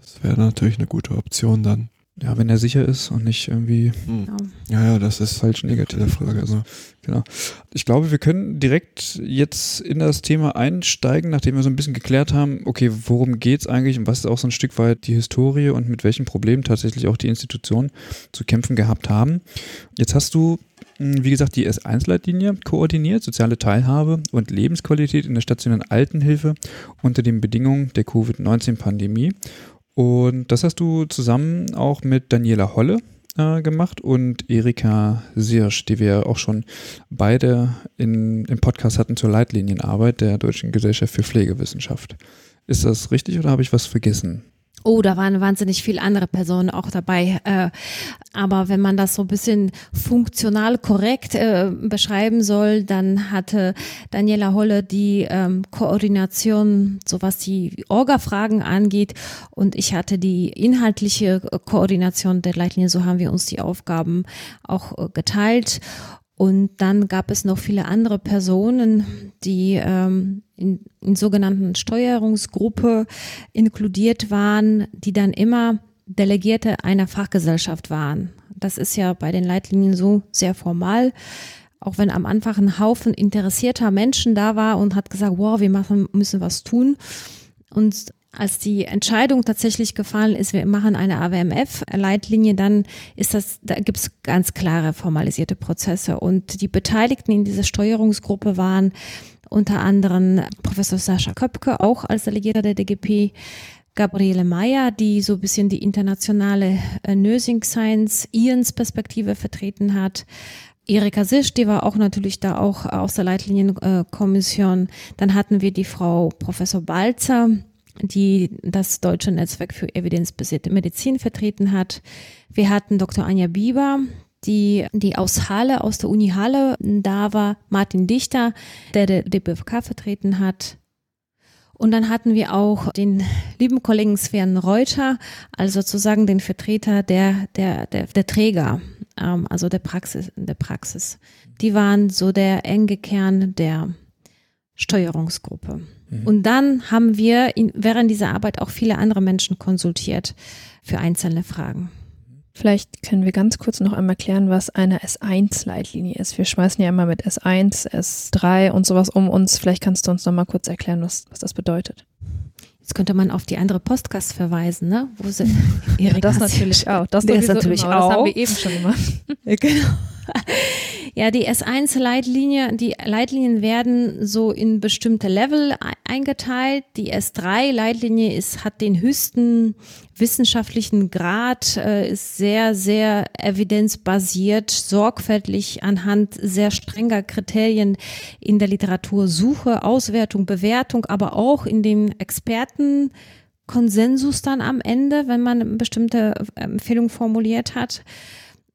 Das wäre natürlich eine gute Option dann. Ja, wenn er sicher ist und nicht irgendwie. Hm. Ja, ja, das ist falsch negative Frage. Also, genau. Ich glaube, wir können direkt jetzt in das Thema einsteigen, nachdem wir so ein bisschen geklärt haben, okay, worum geht's eigentlich und was ist auch so ein Stück weit die Historie und mit welchen Problemen tatsächlich auch die Institutionen zu kämpfen gehabt haben. Jetzt hast du hm, wie gesagt, die S1-Leitlinie koordiniert, soziale Teilhabe und Lebensqualität in der stationären Altenhilfe unter den Bedingungen der Covid-19-Pandemie. Und das hast du zusammen auch mit Daniela Holle äh, gemacht und Erika Sirsch, die wir auch schon beide in, im Podcast hatten zur Leitlinienarbeit der Deutschen Gesellschaft für Pflegewissenschaft. Ist das richtig oder habe ich was vergessen? Oh, da waren wahnsinnig viele andere Personen auch dabei. Äh, aber wenn man das so ein bisschen funktional korrekt äh, beschreiben soll, dann hatte Daniela Holle die ähm, Koordination, so was die Orga-Fragen angeht. Und ich hatte die inhaltliche Koordination der Leitlinie. So haben wir uns die Aufgaben auch äh, geteilt. Und dann gab es noch viele andere Personen, die ähm, in, in sogenannten Steuerungsgruppe inkludiert waren, die dann immer Delegierte einer Fachgesellschaft waren. Das ist ja bei den Leitlinien so sehr formal. Auch wenn am Anfang ein Haufen interessierter Menschen da war und hat gesagt, wow, wir machen, müssen was tun. Und als die Entscheidung tatsächlich gefallen ist, wir machen eine AWMF-Leitlinie, dann ist das, da gibt es ganz klare formalisierte Prozesse. Und die Beteiligten in dieser Steuerungsgruppe waren unter anderem Professor Sascha Köpke, auch als Delegierter der DGP, Gabriele Meyer, die so ein bisschen die internationale äh, Nursing Science IANS Perspektive vertreten hat. Erika Sisch, die war auch natürlich da auch aus der Leitlinienkommission. Dann hatten wir die Frau Professor Balzer, die das Deutsche Netzwerk für evidenzbasierte Medizin vertreten hat. Wir hatten Dr. Anja Bieber, die, die aus Halle, aus der Uni Halle da war, Martin Dichter, der der DBFK vertreten hat. Und dann hatten wir auch den lieben Kollegen Sven Reuter, also sozusagen den Vertreter der, der, der, der Träger, ähm, also der Praxis, der Praxis. Die waren so der enge Kern der Steuerungsgruppe. Mhm. Und dann haben wir in, während dieser Arbeit auch viele andere Menschen konsultiert für einzelne Fragen. Vielleicht können wir ganz kurz noch einmal klären, was eine S1-Leitlinie ist. Wir schmeißen ja immer mit S1, S3 und sowas um uns. Vielleicht kannst du uns noch mal kurz erklären, was, was das bedeutet. Jetzt könnte man auf die andere Podcast verweisen, ne? Wo sie (laughs) ja, das (laughs) natürlich auch. Das, das natürlich immer, auch. Das haben wir eben schon gemacht. (laughs) genau. Ja, die S1-Leitlinie, die Leitlinien werden so in bestimmte Level eingeteilt. Die S3-Leitlinie ist, hat den höchsten wissenschaftlichen Grad, äh, ist sehr, sehr evidenzbasiert, sorgfältig anhand sehr strenger Kriterien in der Literatursuche, Auswertung, Bewertung, aber auch in den Experten Konsensus dann am Ende, wenn man bestimmte Empfehlung formuliert hat.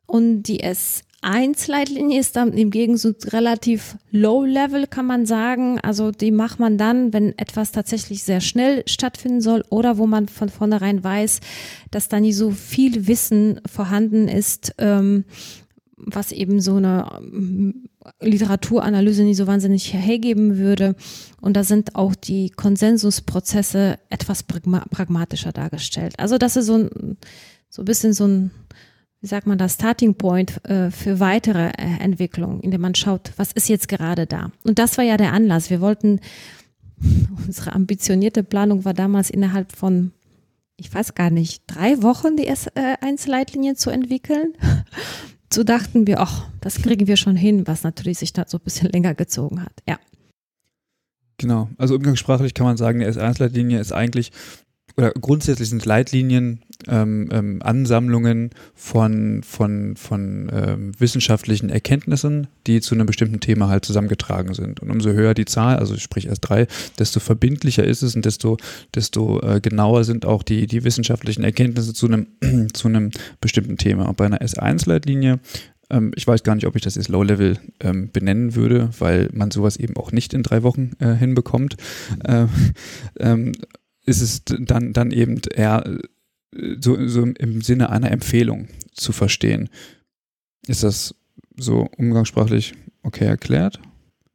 Und die S 1-Leitlinie ist dann im Gegensatz relativ low level, kann man sagen. Also die macht man dann, wenn etwas tatsächlich sehr schnell stattfinden soll oder wo man von vornherein weiß, dass da nicht so viel Wissen vorhanden ist, ähm, was eben so eine ähm, Literaturanalyse nicht so wahnsinnig hergeben würde. Und da sind auch die Konsensusprozesse etwas pragmatischer dargestellt. Also das ist so ein, so ein bisschen so ein wie sagt man das, Starting Point äh, für weitere äh, Entwicklungen, indem man schaut, was ist jetzt gerade da. Und das war ja der Anlass. Wir wollten, (laughs) unsere ambitionierte Planung war damals innerhalb von, ich weiß gar nicht, drei Wochen die S1-Leitlinien zu entwickeln. (laughs) So dachten wir, ach, das kriegen wir schon hin, was natürlich sich da so ein bisschen länger gezogen hat. Ja. Genau, also umgangssprachlich kann man sagen, die S1-Leitlinie ist eigentlich oder grundsätzlich sind Leitlinien ähm, ähm, Ansammlungen von, von, von ähm, wissenschaftlichen Erkenntnissen, die zu einem bestimmten Thema halt zusammengetragen sind. Und umso höher die Zahl, also sprich erst drei, desto verbindlicher ist es und desto, desto äh, genauer sind auch die, die wissenschaftlichen Erkenntnisse zu einem, (clears throat) zu einem bestimmten Thema. Und bei einer S1-Leitlinie ähm, ich weiß gar nicht, ob ich das jetzt Low-Level ähm, benennen würde, weil man sowas eben auch nicht in drei Wochen äh, hinbekommt. Äh, (laughs) ähm, ist es dann, dann eben eher äh, so, so im Sinne einer Empfehlung zu verstehen. Ist das so umgangssprachlich okay erklärt?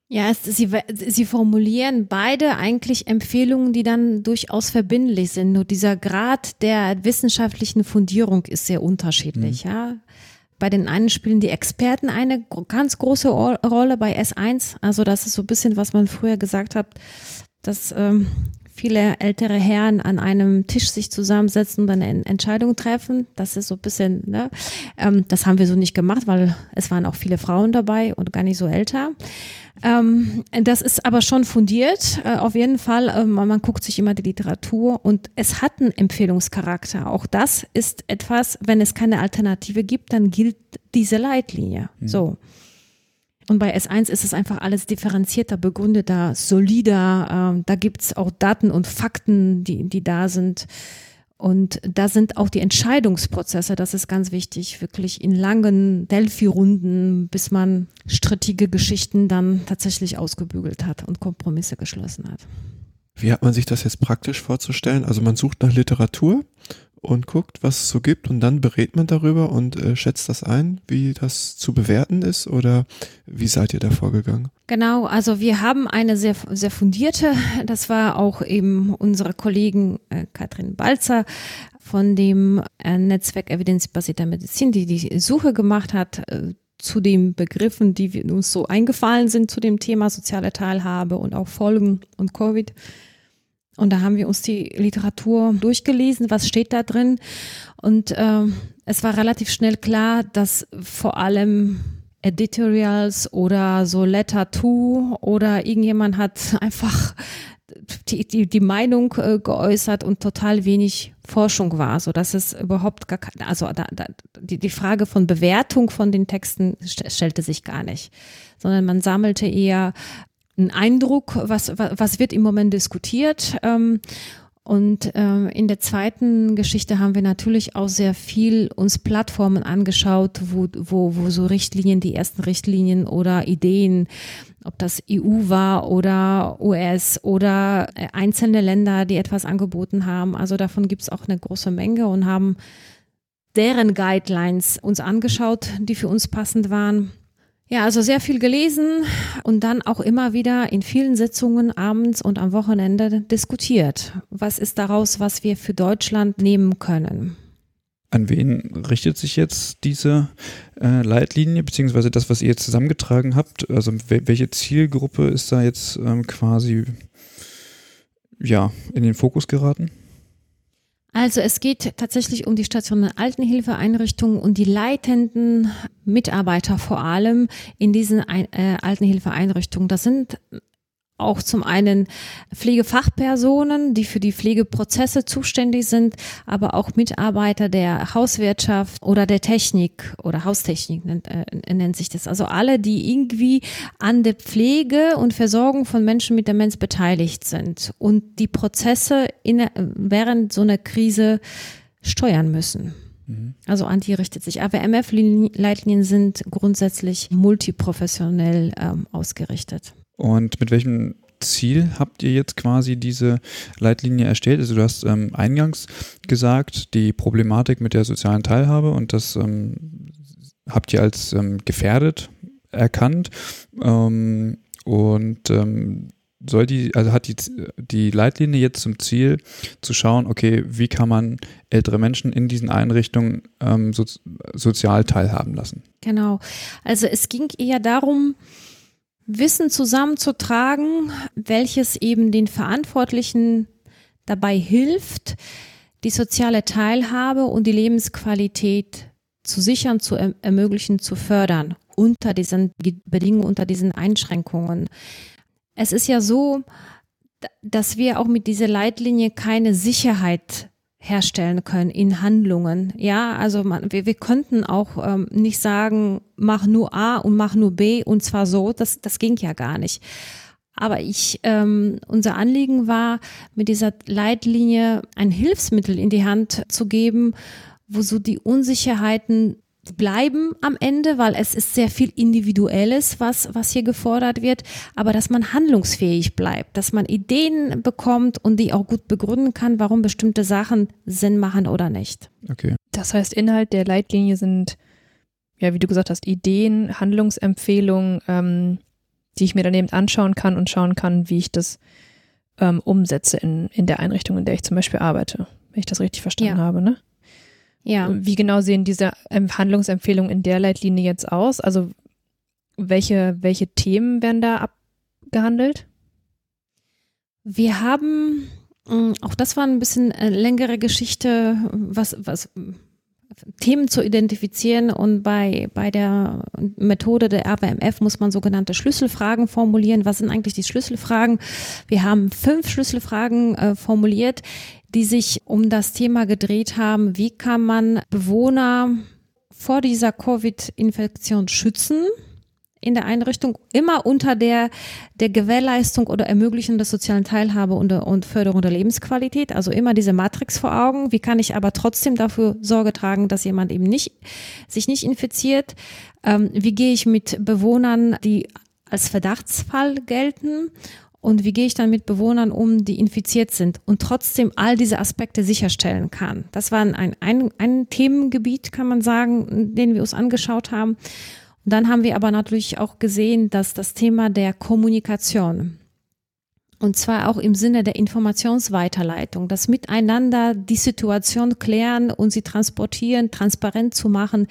Ja, es, sie, sie formulieren beide eigentlich Empfehlungen, die dann durchaus verbindlich sind. Nur dieser Grad der wissenschaftlichen Fundierung ist sehr unterschiedlich. Mhm. Ja. Bei den einen spielen die Experten eine ganz große Rolle bei S1. Also das ist so ein bisschen, was man früher gesagt hat, dass ähm, viele ältere Herren an einem Tisch sich zusammensetzen und eine Entscheidung treffen. Das ist so ein bisschen, ne? Ähm, das haben wir so nicht gemacht, weil es waren auch viele Frauen dabei und gar nicht so älter. Ähm, das ist aber schon fundiert, äh, auf jeden Fall. Äh, man guckt sich immer die Literatur und es hat einen Empfehlungscharakter. Auch das ist etwas, wenn es keine Alternative gibt, dann gilt diese Leitlinie. Mhm. So. Und bei S1 ist es einfach alles differenzierter, begründeter, solider. Äh, da gibt's auch Daten und Fakten, die, die da sind. Und da sind auch die Entscheidungsprozesse, das ist ganz wichtig, wirklich in langen Delphi-Runden, bis man strittige Geschichten dann tatsächlich ausgebügelt hat und Kompromisse geschlossen hat. Wie hat man sich das jetzt praktisch vorzustellen? Also man sucht nach Literatur und guckt, was es so gibt und dann berät man darüber und äh, schätzt das ein, wie das zu bewerten ist oder wie seid ihr da vorgegangen? Genau, also wir haben eine sehr, sehr fundierte, das war auch eben unsere Kollegen äh, Katrin Balzer von dem äh, Netzwerk evidenzbasierter Medizin, die die Suche gemacht hat, äh, zu den Begriffen, die uns so eingefallen sind zu dem Thema soziale Teilhabe und auch Folgen und Covid. Und da haben wir uns die Literatur durchgelesen, was steht da drin. Und äh, es war relativ schnell klar, dass vor allem Editorials oder so Letter to oder irgendjemand hat einfach die, die, die Meinung äh, geäußert und total wenig Forschung war, so dass es überhaupt gar keine, also da, da, die, die Frage von Bewertung von den Texten stellte sich gar nicht, sondern man sammelte eher einen Eindruck, was, was wird im Moment diskutiert. Ähm, und ähm, in der zweiten Geschichte haben wir natürlich auch sehr viel uns Plattformen angeschaut, wo, wo, wo so Richtlinien, die ersten Richtlinien oder Ideen, ob das EU war oder US oder äh, einzelne Länder, die etwas angeboten haben. Also davon gibt es auch eine große Menge und haben deren Guidelines uns angeschaut, die für uns passend waren. Ja, also sehr viel gelesen und dann auch immer wieder in vielen Sitzungen abends und am Wochenende diskutiert. Was ist daraus, was wir für Deutschland nehmen können? An wen richtet sich jetzt diese äh, Leitlinie, beziehungsweise das, was ihr jetzt zusammengetragen habt? Also welche Zielgruppe ist da jetzt ähm, quasi ja, in den Fokus geraten? Also es geht tatsächlich um die stationären Altenhilfeeinrichtungen und die leitenden Mitarbeiter vor allem in diesen äh, Altenhilfeeinrichtungen. Das sind auch zum einen Pflegefachpersonen, die für die Pflegeprozesse zuständig sind, aber auch Mitarbeiter der Hauswirtschaft oder der Technik oder Haustechnik nennt, äh, nennt sich das. Also alle, die irgendwie an der Pflege und Versorgung von Menschen mit Demenz beteiligt sind und die Prozesse in, während so einer Krise steuern müssen. Mhm. Also an die richtet sich. AWMF-Leitlinien sind grundsätzlich multiprofessionell ähm, ausgerichtet. Und mit welchem Ziel habt ihr jetzt quasi diese Leitlinie erstellt? Also du hast ähm, eingangs gesagt, die Problematik mit der sozialen Teilhabe und das ähm, habt ihr als ähm, gefährdet erkannt. Ähm, und ähm, soll die, also hat die, die Leitlinie jetzt zum Ziel zu schauen, okay, wie kann man ältere Menschen in diesen Einrichtungen ähm, so, sozial teilhaben lassen? Genau. Also es ging eher darum, Wissen zusammenzutragen, welches eben den Verantwortlichen dabei hilft, die soziale Teilhabe und die Lebensqualität zu sichern, zu erm-, ermöglichen, zu fördern unter diesen Bedingungen, unter diesen Einschränkungen. Es ist ja so, dass wir auch mit dieser Leitlinie keine Sicherheit herstellen können in Handlungen. Ja, also man, wir, wir könnten auch ähm, nicht sagen, mach nur A und mach nur B und zwar so, das, das ging ja gar nicht. Aber ich, ähm, unser Anliegen war, mit dieser Leitlinie ein Hilfsmittel in die Hand zu geben, wo so die Unsicherheiten bleiben am Ende, weil es ist sehr viel Individuelles, was, was hier gefordert wird, aber dass man handlungsfähig bleibt, dass man Ideen bekommt und die auch gut begründen kann, warum bestimmte Sachen Sinn machen oder nicht. Okay. Das heißt, Inhalt der Leitlinie sind, ja, wie du gesagt hast, Ideen, Handlungsempfehlungen, ähm, die ich mir dann eben anschauen kann und schauen kann, wie ich das ähm, umsetze in, in der Einrichtung, in der ich zum Beispiel arbeite, wenn ich das richtig verstanden ja. habe, ne? Ja. Wie genau sehen diese Handlungsempfehlungen in der Leitlinie jetzt aus? Also welche, welche Themen werden da abgehandelt? Wir haben Mm, auch das war ein bisschen äh, längere Geschichte, was, was Themen zu identifizieren und bei, bei der Methode der RWMF muss man sogenannte Schlüsselfragen formulieren. Was sind eigentlich die Schlüsselfragen? Wir haben fünf Schlüsselfragen äh, formuliert, die sich um das Thema gedreht haben, wie kann man Bewohner vor dieser Covid-Infektion schützen? in der Einrichtung immer unter der, der Gewährleistung oder Ermöglichung der sozialen Teilhabe und, und Förderung der Lebensqualität. Also immer diese Matrix vor Augen. Wie kann ich aber trotzdem dafür Sorge tragen, dass jemand eben nicht, sich nicht infiziert? Ähm, wie gehe ich mit Bewohnern, die als Verdachtsfall gelten? Und wie gehe ich dann mit Bewohnern um, die infiziert sind und trotzdem all diese Aspekte sicherstellen kann? Das war ein, ein, ein Themengebiet, kann man sagen, den wir uns angeschaut haben. Und dann haben wir aber natürlich auch gesehen, dass das Thema der Kommunikation und zwar auch im Sinne der Informationsweiterleitung, das Miteinander die Situation klären und sie transportieren, transparent zu machen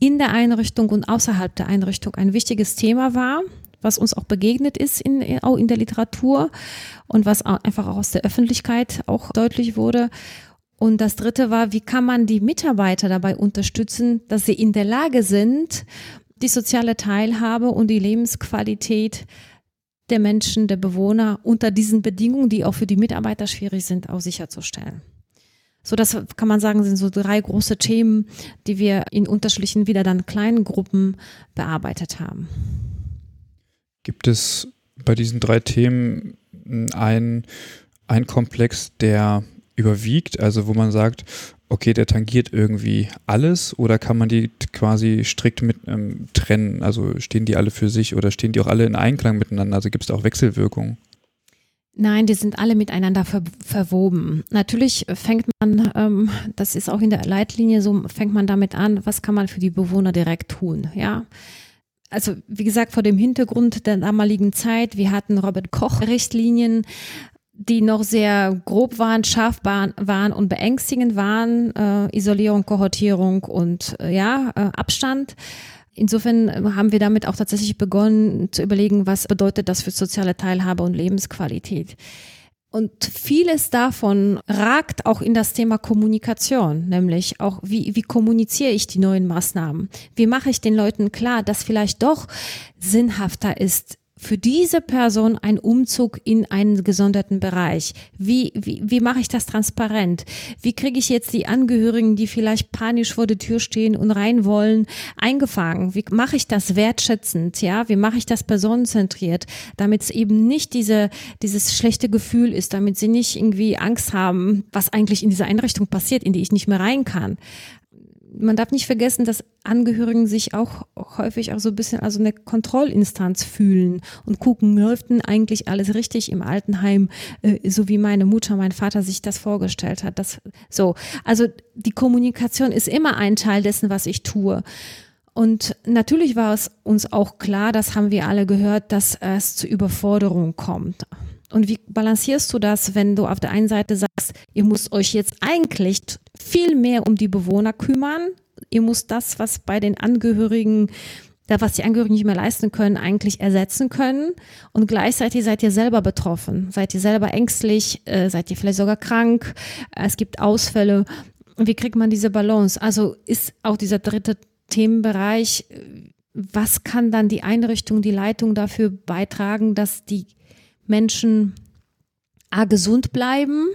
in der Einrichtung und außerhalb der Einrichtung ein wichtiges Thema war, was uns auch begegnet ist in, auch in der Literatur und was einfach auch aus der Öffentlichkeit auch deutlich wurde. Und das dritte war, wie kann man die Mitarbeiter dabei unterstützen, dass sie in der Lage sind, die soziale Teilhabe und die Lebensqualität der Menschen, der Bewohner unter diesen Bedingungen, die auch für die Mitarbeiter schwierig sind, auch sicherzustellen. So, das kann man sagen, sind so drei große Themen, die wir in unterschiedlichen, wieder dann kleinen Gruppen bearbeitet haben. Gibt es bei diesen drei Themen einen, einen Komplex, der überwiegt, also wo man sagt, okay, der tangiert irgendwie alles oder kann man die quasi strikt mit ähm, trennen? Also stehen die alle für sich oder stehen die auch alle in Einklang miteinander? Also gibt es da auch Wechselwirkungen? Nein, die sind alle miteinander ver verwoben. Natürlich fängt man, ähm, das ist auch in der Leitlinie so, fängt man damit an, was kann man für die Bewohner direkt tun, ja. Also wie gesagt, vor dem Hintergrund der damaligen Zeit, wir hatten Robert Koch Richtlinien, die noch sehr grob waren, scharf waren und beängstigend waren, äh, Isolierung, Kohortierung und äh, ja, äh, Abstand. Insofern haben wir damit auch tatsächlich begonnen zu überlegen, was bedeutet das für soziale Teilhabe und Lebensqualität. Und vieles davon ragt auch in das Thema Kommunikation, nämlich auch, wie, wie kommuniziere ich die neuen Maßnahmen? Wie mache ich den Leuten klar, dass vielleicht doch sinnhafter ist, für diese Person ein Umzug in einen gesonderten Bereich? Wie, wie, wie mache ich das transparent? Wie kriege ich jetzt die Angehörigen, die vielleicht panisch vor der Tür stehen und rein wollen, eingefangen? Wie mache ich das wertschätzend? Ja, wie mache ich das personenzentriert, damit es eben nicht diese, dieses schlechte Gefühl ist, damit sie nicht irgendwie Angst haben, was eigentlich in dieser Einrichtung passiert, in die ich nicht mehr rein kann man darf nicht vergessen, dass Angehörigen sich auch häufig auch so ein bisschen also eine Kontrollinstanz fühlen und gucken, läuft denn eigentlich alles richtig im Altenheim, äh, so wie meine Mutter, mein Vater sich das vorgestellt hat. Das, so. Also die Kommunikation ist immer ein Teil dessen, was ich tue. Und natürlich war es uns auch klar, das haben wir alle gehört, dass es zu Überforderung kommt. Und wie balancierst du das, wenn du auf der einen Seite sagst, ihr müsst euch jetzt eigentlich viel mehr um die Bewohner kümmern. Ihr müsst das, was bei den Angehörigen was die Angehörigen nicht mehr leisten können, eigentlich ersetzen können. Und gleichzeitig seid ihr selber betroffen, seid ihr selber ängstlich, äh, seid ihr vielleicht sogar krank, es gibt Ausfälle. Wie kriegt man diese Balance? Also ist auch dieser dritte Themenbereich, was kann dann die Einrichtung, die Leitung dafür beitragen, dass die Menschen A, gesund bleiben,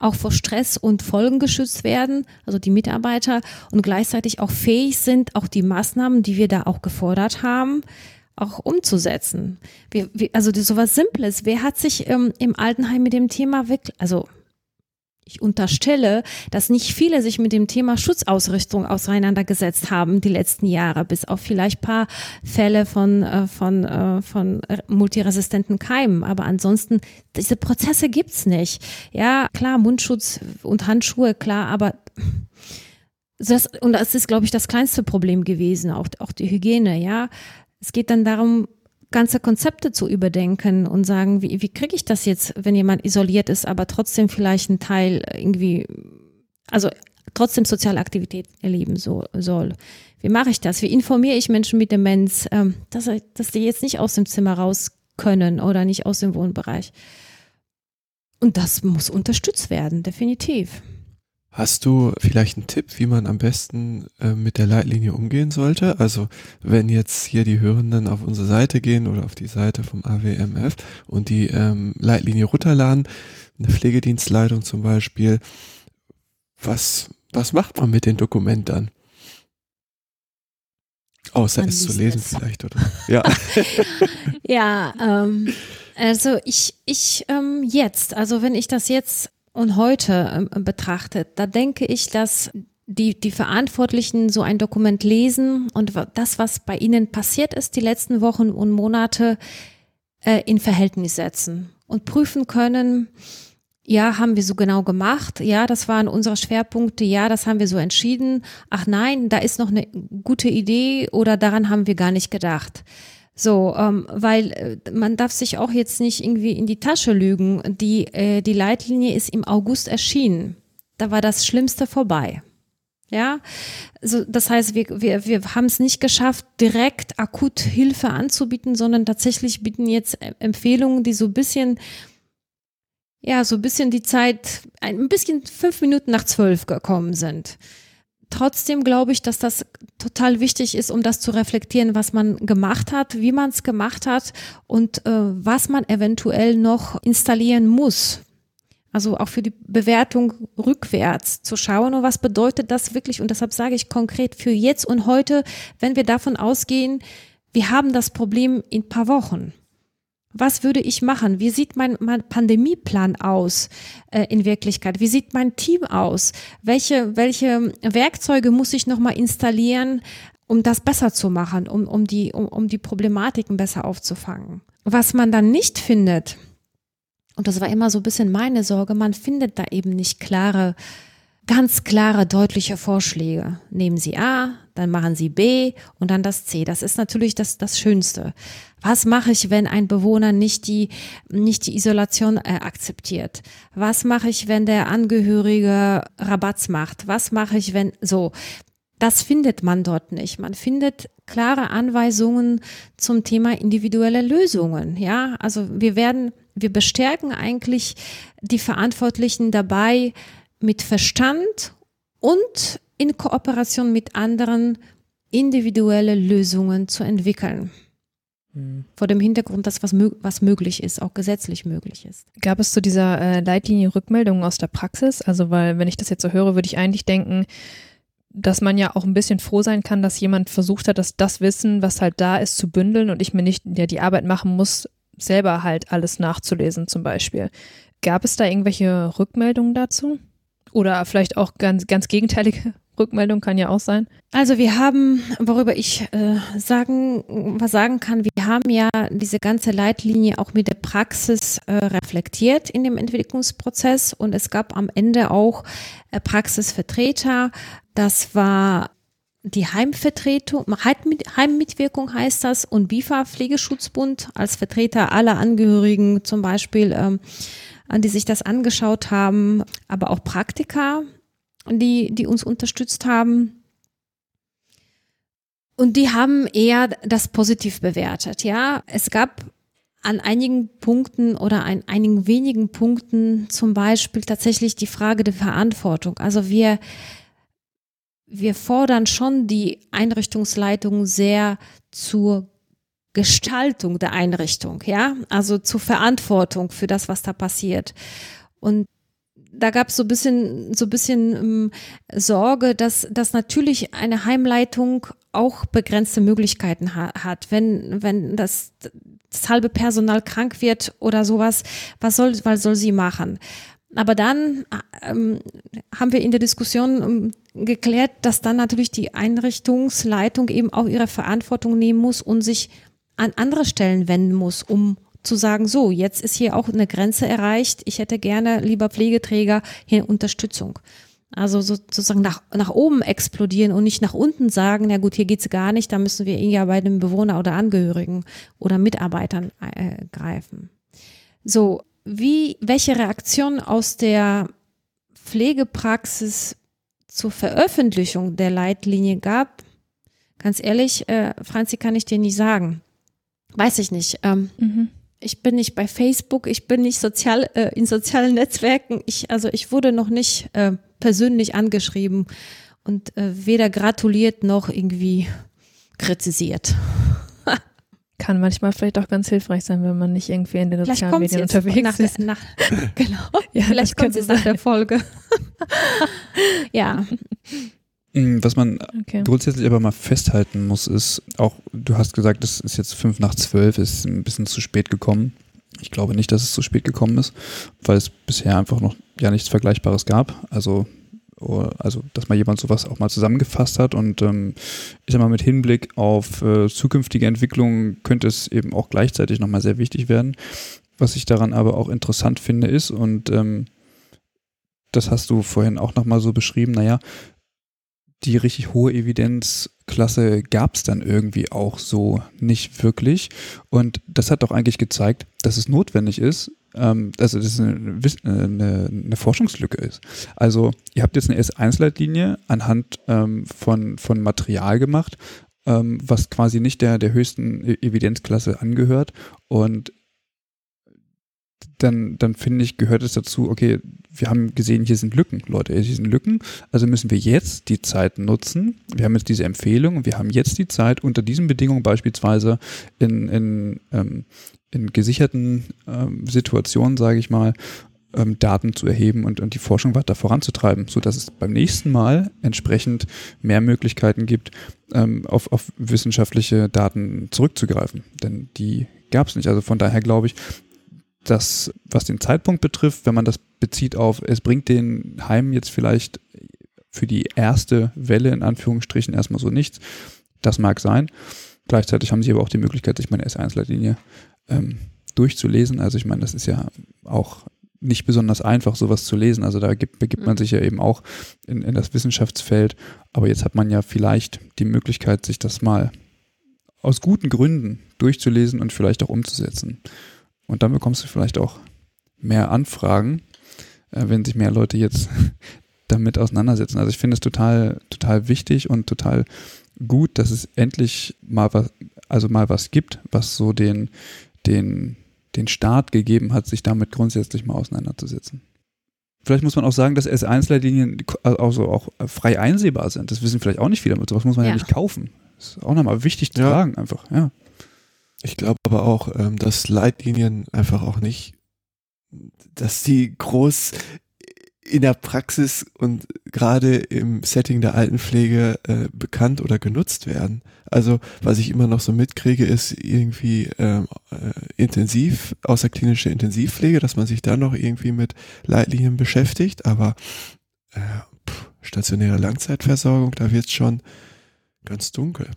auch vor Stress und Folgen geschützt werden, also die Mitarbeiter und gleichzeitig auch fähig sind, auch die Maßnahmen, die wir da auch gefordert haben, auch umzusetzen. Wir, wir, also sowas Simples. Wer hat sich ähm, im Altenheim mit dem Thema wirklich, also ich unterstelle, dass nicht viele sich mit dem Thema Schutzausrüstung auseinandergesetzt haben die letzten Jahre, bis auf vielleicht paar Fälle von, äh, von, äh, von multiresistenten Keimen. Aber ansonsten, diese Prozesse gibt's nicht. Ja, klar, Mundschutz und Handschuhe, klar, aber das, und das ist, glaube ich, das kleinste Problem gewesen, auch, auch die Hygiene, ja. Es geht dann darum, ganze Konzepte zu überdenken und sagen, wie, wie kriege ich das jetzt, wenn jemand isoliert ist, aber trotzdem vielleicht einen Teil irgendwie, also trotzdem soziale Aktivität erleben so, soll. Wie mache ich das? Wie informiere ich Menschen mit Demenz, ähm, dass, dass die jetzt nicht aus dem Zimmer raus können oder nicht aus dem Wohnbereich? Und das muss unterstützt werden, definitiv. Hast du vielleicht einen Tipp, wie man am besten äh, mit der Leitlinie umgehen sollte? Also wenn jetzt hier die Hörenden auf unsere Seite gehen oder auf die Seite vom AWMF und die ähm, Leitlinie runterladen, eine Pflegedienstleitung zum Beispiel, was, was macht man mit dem Dokument dann? Außer es zu lesen es. vielleicht, oder? (laughs) Ja. ja, ähm, also ich, ich ähm, jetzt, also wenn ich das jetzt und heute ähm, betrachte, da denke ich, dass die, die Verantwortlichen so ein Dokument lesen und das, was bei ihnen passiert ist, die letzten Wochen und Monate äh, in Verhältnis setzen und prüfen können, ja, haben wir so genau gemacht. Ja, das waren unsere Schwerpunkte. Ja, das haben wir so entschieden. Ach nein, da ist noch eine gute Idee oder daran haben wir gar nicht gedacht. So, ähm, weil äh, man darf sich auch jetzt nicht irgendwie in die Tasche lügen. Die, äh, die Leitlinie ist im August erschienen. Da war das Schlimmste vorbei. Ja, also das heißt, wir, wir, wir haben es nicht geschafft, direkt akut Hilfe anzubieten, sondern tatsächlich bieten jetzt äh, Empfehlungen, die so ein bisschen ja, so ein bisschen die Zeit, ein bisschen fünf Minuten nach zwölf gekommen sind. Trotzdem glaube ich, dass das total wichtig ist, um das zu reflektieren, was man gemacht hat, wie man es gemacht hat und äh, was man eventuell noch installieren muss. Also auch für die Bewertung rückwärts zu schauen und was bedeutet das wirklich. Und deshalb sage ich konkret für jetzt und heute, wenn wir davon ausgehen, wir haben das Problem in paar Wochen. Was würde ich machen? Wie sieht mein, mein Pandemieplan aus äh, in Wirklichkeit? Wie sieht mein Team aus? Welche, welche Werkzeuge muss ich nochmal installieren, um das besser zu machen, um, um, die, um, um die Problematiken besser aufzufangen? Was man dann nicht findet, und das war immer so ein bisschen meine Sorge, man findet da eben nicht klare ganz klare, deutliche Vorschläge. Nehmen Sie A, dann machen Sie B und dann das C. Das ist natürlich das, das Schönste. Was mache ich, wenn ein Bewohner nicht die, nicht die Isolation äh, akzeptiert? Was mache ich, wenn der Angehörige Rabatz macht? Was mache ich, wenn so? Das findet man dort nicht. Man findet klare Anweisungen zum Thema individuelle Lösungen. Ja, also wir werden, wir bestärken eigentlich die Verantwortlichen dabei, mit Verstand und in Kooperation mit anderen individuelle Lösungen zu entwickeln. Mhm. Vor dem Hintergrund, dass was, was möglich ist, auch gesetzlich möglich ist. Gab es zu dieser äh, Leitlinie Rückmeldungen aus der Praxis? Also, weil, wenn ich das jetzt so höre, würde ich eigentlich denken, dass man ja auch ein bisschen froh sein kann, dass jemand versucht hat, dass das Wissen, was halt da ist, zu bündeln und ich mir nicht ja, die Arbeit machen muss, selber halt alles nachzulesen zum Beispiel. Gab es da irgendwelche Rückmeldungen dazu? Oder vielleicht auch ganz, ganz gegenteilige (laughs) Rückmeldung kann ja auch sein. Also wir haben, worüber ich äh, sagen, was sagen kann, wir haben ja diese ganze Leitlinie auch mit der Praxis äh, reflektiert in dem Entwicklungsprozess und es gab am Ende auch äh, Praxisvertreter. Das war die Heimvertretung, Heimmitwirkung heißt das und BIFA Pflegeschutzbund als Vertreter aller Angehörigen zum Beispiel. Ähm, an die sich das angeschaut haben, aber auch Praktiker, die, die uns unterstützt haben. Und die haben eher das positiv bewertet. Ja, es gab an einigen Punkten oder an einigen wenigen Punkten zum Beispiel tatsächlich die Frage der Verantwortung. Also wir, wir fordern schon die Einrichtungsleitung sehr zur Gestaltung der Einrichtung, ja, also zur Verantwortung für das, was da passiert. Und da gab es so ein bisschen, so bisschen ähm, Sorge, dass, dass natürlich eine Heimleitung auch begrenzte Möglichkeiten ha hat. Wenn, wenn das, das halbe Personal krank wird oder sowas, was soll, was soll sie machen? Aber dann ähm, haben wir in der Diskussion ähm, geklärt, dass dann natürlich die Einrichtungsleitung eben auch ihre Verantwortung nehmen muss und sich an andere Stellen wenden muss, um zu sagen, so, jetzt ist hier auch eine Grenze erreicht. Ich hätte gerne, lieber Pflegeträger, hier Unterstützung. Also sozusagen nach, nach oben explodieren und nicht nach unten sagen, na gut, hier geht's gar nicht, da müssen wir ja bei dem Bewohner oder Angehörigen oder Mitarbeitern äh, greifen. So, wie, welche Reaktion aus der Pflegepraxis zur Veröffentlichung der Leitlinie gab, ganz ehrlich, äh, Franzi, kann ich dir nicht sagen. Weiß ich nicht. Ähm, mhm. ich bin nicht bei Facebook, ich bin nicht sozial äh, in sozialen Netzwerken. Ich also ich wurde noch nicht äh, persönlich angeschrieben und äh, weder gratuliert noch irgendwie kritisiert. (laughs) Kann manchmal vielleicht auch ganz hilfreich sein, wenn man nicht irgendwie in den sozialen Medien unterwegs nach, ist. Nach, (laughs) genau. (laughs) Ja, Vielleicht kommt es nach der Folge. ja. Mm, Was man Okay. grundsätzlich aber mal festhalten muss, ist auch, du hast gesagt, es ist jetzt fünf nach zwölf, ist ein bisschen zu spät gekommen. Ich glaube nicht, dass es zu spät gekommen ist, weil es bisher einfach noch ja nichts Vergleichbares gab. Also, oder- also dass mal jemand sowas auch mal zusammengefasst hat und ähm, ich sag mal, mit Hinblick auf äh, zukünftige Entwicklungen könnte es eben auch gleichzeitig nochmal sehr wichtig werden. Was ich daran aber auch interessant finde, ist, und ähm, das hast du vorhin auch nochmal so beschrieben, naja, die richtig hohe Evidenzklasse gab es dann irgendwie auch so nicht wirklich. Und das hat doch eigentlich gezeigt, dass es notwendig ist, also dass es eine, eine, eine Forschungslücke ist. Also ihr habt jetzt eine S1-Leitlinie anhand ähm, von, von Material gemacht, ähm, was quasi nicht der, der höchsten E- Evidenzklasse angehört. Und dann, dann finde ich, gehört es dazu, okay, wir haben gesehen, hier sind Lücken, Leute, hier sind Lücken, also müssen wir jetzt die Zeit nutzen. Wir haben jetzt diese Empfehlung und wir haben jetzt die Zeit, unter diesen Bedingungen beispielsweise in, in, ähm, in gesicherten ähm, Situationen, sage ich mal, ähm, Daten zu erheben und, und die Forschung weiter voranzutreiben, sodass es beim nächsten Mal entsprechend mehr Möglichkeiten gibt, ähm, auf, auf wissenschaftliche Daten zurückzugreifen. Denn die gab es nicht. Also von daher glaube ich, dass was den Zeitpunkt betrifft, wenn man das bezieht auf, es bringt den Heimen jetzt vielleicht für die erste Welle in Anführungsstrichen erstmal so nichts, das mag sein. Gleichzeitig haben sie aber auch die Möglichkeit, sich meine S1-Leitlinie ähm, durchzulesen. Also ich meine, das ist ja auch nicht besonders einfach, sowas zu lesen. Also da gibt, begibt man sich ja eben auch in, in das Wissenschaftsfeld. Aber jetzt hat man ja vielleicht die Möglichkeit, sich das mal aus guten Gründen durchzulesen und vielleicht auch umzusetzen. Und dann bekommst du vielleicht auch mehr Anfragen, äh, wenn sich mehr Leute jetzt (laughs) damit auseinandersetzen. Also ich finde es total, total wichtig und total gut, dass es endlich mal was, also mal was gibt, was so den, den, den Start gegeben hat, sich damit grundsätzlich mal auseinanderzusetzen. Vielleicht muss man auch sagen, dass S1-Leitlinien also auch frei einsehbar sind. Das wissen vielleicht auch nicht viele. Sowas muss man ja, Ja. nicht kaufen. Das ist auch nochmal wichtig zu Ja. sagen, einfach. Ja. Ich glaube aber auch, ähm, dass Leitlinien einfach auch nicht, dass die groß in der Praxis und gerade im Setting der Altenpflege äh, bekannt oder genutzt werden. Also was ich immer noch so mitkriege, ist irgendwie ähm, äh, intensiv, außerklinische Intensivpflege, dass man sich da noch irgendwie mit Leitlinien beschäftigt, aber äh, pff, stationäre Langzeitversorgung, da wird es schon ganz dunkel.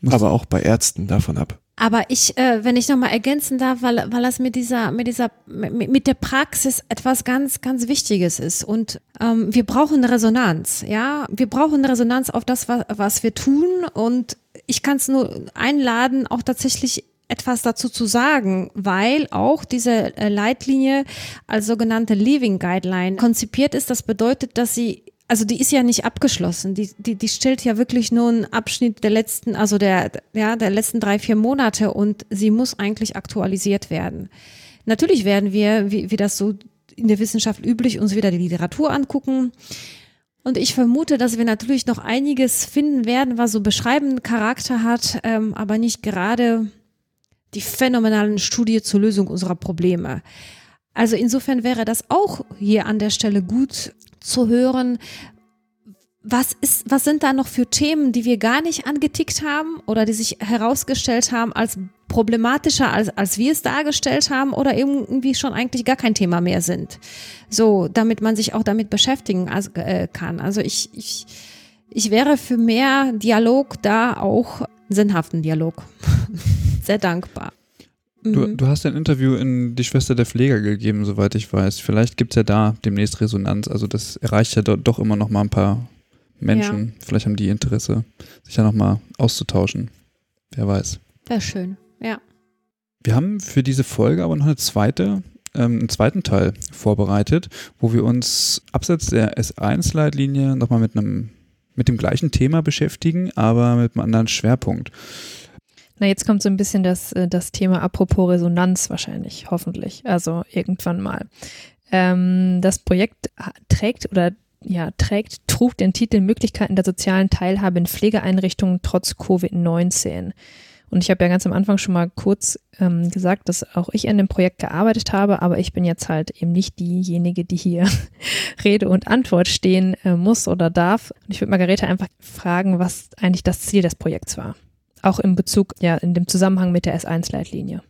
Muss- aber auch bei Ärzten davon ab. Aber ich, äh, wenn ich nochmal ergänzen darf, weil, weil das mit dieser, mit dieser, mit, mit der Praxis etwas ganz, ganz Wichtiges ist. Und ähm, wir brauchen Resonanz, ja. Wir brauchen Resonanz auf das, was, was wir tun. Und ich kann es nur einladen, auch tatsächlich etwas dazu zu sagen, weil auch diese äh, Leitlinie als sogenannte Living Guideline konzipiert ist. Das bedeutet, dass sie also die ist ja nicht abgeschlossen. Die, die, die stellt ja wirklich nur einen Abschnitt der letzten, also der, ja, der letzten drei, vier Monate und sie muss eigentlich aktualisiert werden. Natürlich werden wir, wie, wie das so in der Wissenschaft üblich, uns wieder die Literatur angucken. Und ich vermute, dass wir natürlich noch einiges finden werden, was so beschreibenden Charakter hat, ähm, aber nicht gerade die phänomenalen Studie zur Lösung unserer Probleme. Also insofern wäre das auch hier an der Stelle gut zu hören, was ist, was sind da noch für Themen, die wir gar nicht angetickt haben oder die sich herausgestellt haben als problematischer, als, als wir es dargestellt haben oder irgendwie schon eigentlich gar kein Thema mehr sind. So, damit man sich auch damit beschäftigen äh, kann. Also ich, ich, ich wäre für mehr Dialog da auch sinnhaften Dialog. (laughs) Sehr dankbar. Du, Mhm. du hast ein Interview in Die Schwester der Pfleger gegeben, soweit ich weiß. Vielleicht gibt es ja da demnächst Resonanz. Also das erreicht ja do, doch immer noch mal ein paar Menschen. Vielleicht haben die Interesse, sich ja noch mal auszutauschen. Wer weiß. Wäre schön. Ja. Wir haben für diese Folge aber noch eine zweite, ähm, einen zweiten Teil vorbereitet, wo wir uns abseits der S1-Leitlinie nochmal mit einem, mit dem gleichen Thema beschäftigen, aber mit einem anderen Schwerpunkt. Na, jetzt kommt so ein bisschen das, äh, das Thema apropos Resonanz wahrscheinlich, hoffentlich. Also irgendwann mal. Ähm, das Projekt trägt oder ja, trägt, trug den Titel Möglichkeiten der sozialen Teilhabe in Pflegeeinrichtungen trotz Covid-19. Und ich habe ja ganz am Anfang schon mal kurz ähm, gesagt, dass auch ich an dem Projekt gearbeitet habe, aber ich bin jetzt halt eben nicht diejenige, die hier (laughs) Rede und Antwort stehen äh, muss oder darf. Und ich würde Margarete einfach fragen, was eigentlich das Ziel des Projekts war. Auch in Bezug, ja, in dem Zusammenhang mit der S1-Leitlinie.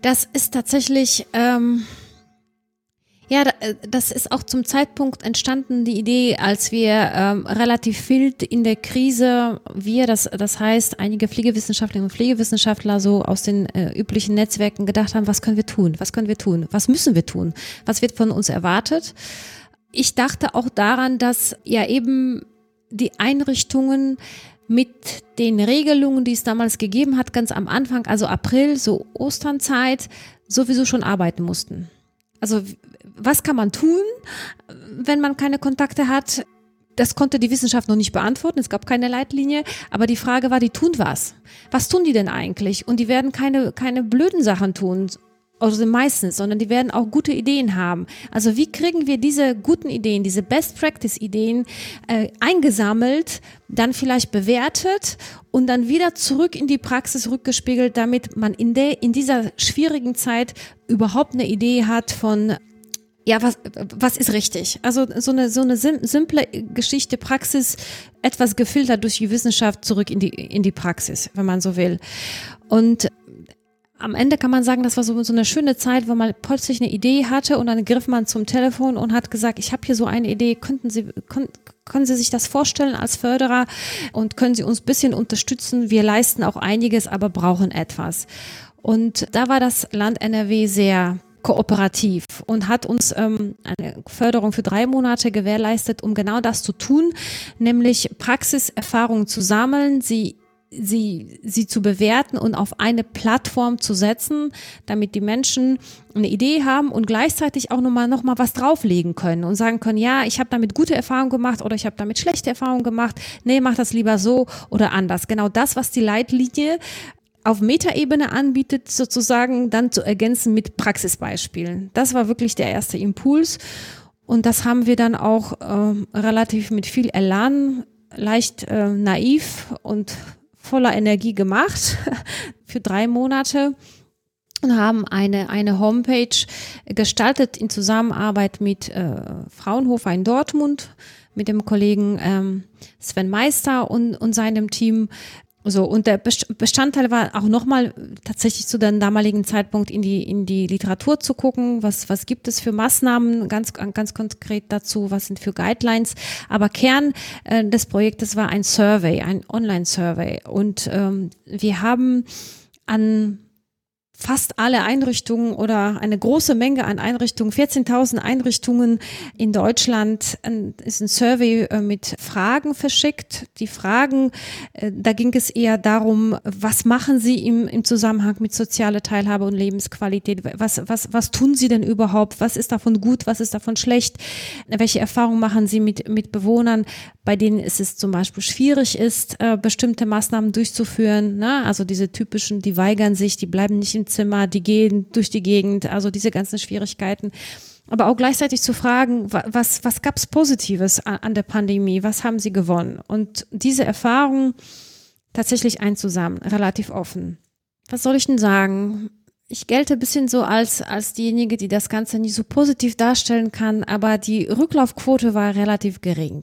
Das ist tatsächlich ähm, ja, äh, das ist auch zum Zeitpunkt entstanden, die Idee, als wir ähm, relativ viel in der Krise, wir, das, das heißt, einige Pflegewissenschaftlerinnen und Pflegewissenschaftler so aus den äh, üblichen Netzwerken gedacht haben, was können wir tun? Was können wir tun? Was müssen wir tun? Was wird von uns erwartet? Ich dachte auch daran, dass ja eben die Einrichtungen mit den Regelungen, die es damals gegeben hat, ganz am Anfang, also April, so Osternzeit, sowieso schon arbeiten mussten. Also was kann man tun, wenn man keine Kontakte hat? Das konnte die Wissenschaft noch nicht beantworten. Es gab keine Leitlinie. Aber die Frage war, die tun was. Was tun die denn eigentlich? Und die werden keine, keine blöden Sachen tun, also meistens, sondern die werden auch gute Ideen haben. Also wie kriegen wir diese guten Ideen, diese Best Practice Ideen äh, eingesammelt, dann vielleicht bewertet und dann wieder zurück in die Praxis rückgespiegelt, damit man in der in dieser schwierigen Zeit überhaupt eine Idee hat von ja, was, was ist richtig? Also so eine, so eine simple Geschichte, Praxis, etwas gefiltert durch die Wissenschaft zurück in die, in die Praxis, wenn man so will. Und am Ende kann man sagen, das war so, so eine schöne Zeit, wo man plötzlich eine Idee hatte und dann griff man zum Telefon und hat gesagt, ich habe hier so eine Idee, könnten Sie, können, können Sie sich das vorstellen als Förderer und können Sie uns ein bisschen unterstützen? Wir leisten auch einiges, aber brauchen etwas. Und da war das Land NRW sehr kooperativ und hat uns ähm, eine Förderung für drei Monate gewährleistet, um genau das zu tun, nämlich Praxiserfahrungen zu sammeln, sie sie, sie zu bewerten und auf eine Plattform zu setzen, damit die Menschen eine Idee haben und gleichzeitig auch nochmal noch mal was drauflegen können und sagen können, ja, ich habe damit gute Erfahrungen gemacht oder ich habe damit schlechte Erfahrungen gemacht. Nee, mach das lieber so oder anders. Genau das, was die Leitlinie auf Metaebene anbietet, sozusagen dann zu ergänzen mit Praxisbeispielen. Das war wirklich der erste Impuls. Und das haben wir dann auch äh, relativ mit viel Elan, leicht äh, naiv und voller Energie gemacht (laughs) für drei Monate und haben eine, eine Homepage gestaltet in Zusammenarbeit mit äh, Fraunhofer in Dortmund, mit dem Kollegen ähm, Sven Meister und, und seinem Team, so, und der Bestandteil war auch nochmal tatsächlich zu dem damaligen Zeitpunkt in die, in die Literatur zu gucken, was, was gibt es für Maßnahmen ganz, ganz konkret dazu, was sind für Guidelines. Aber Kern äh, des Projektes war ein Survey, ein Online-Survey. Und ähm, wir haben an fast alle Einrichtungen oder eine große Menge an Einrichtungen, 14.000 Einrichtungen in Deutschland, ist ein Survey äh, mit Fragen verschickt. Die Fragen, äh, da ging es eher darum, was machen Sie im, im Zusammenhang mit sozialer Teilhabe und Lebensqualität? Was, was, was tun Sie denn überhaupt? Was ist davon gut? Was ist davon schlecht? Welche Erfahrungen machen Sie mit, mit Bewohnern, bei denen es ist zum Beispiel schwierig ist, äh, bestimmte Maßnahmen durchzuführen? Ne? Also diese typischen, die weigern sich, die bleiben nicht im Zimmer, die gehen durch die Gegend, also diese ganzen Schwierigkeiten. Aber auch gleichzeitig zu fragen, was, was gab es Positives an der Pandemie? Was haben sie gewonnen? Und diese Erfahrung tatsächlich einzusammeln, relativ offen. Was soll ich denn sagen? Ich gelte ein bisschen so als, als diejenige, die das Ganze nicht so positiv darstellen kann, aber die Rücklaufquote war relativ gering.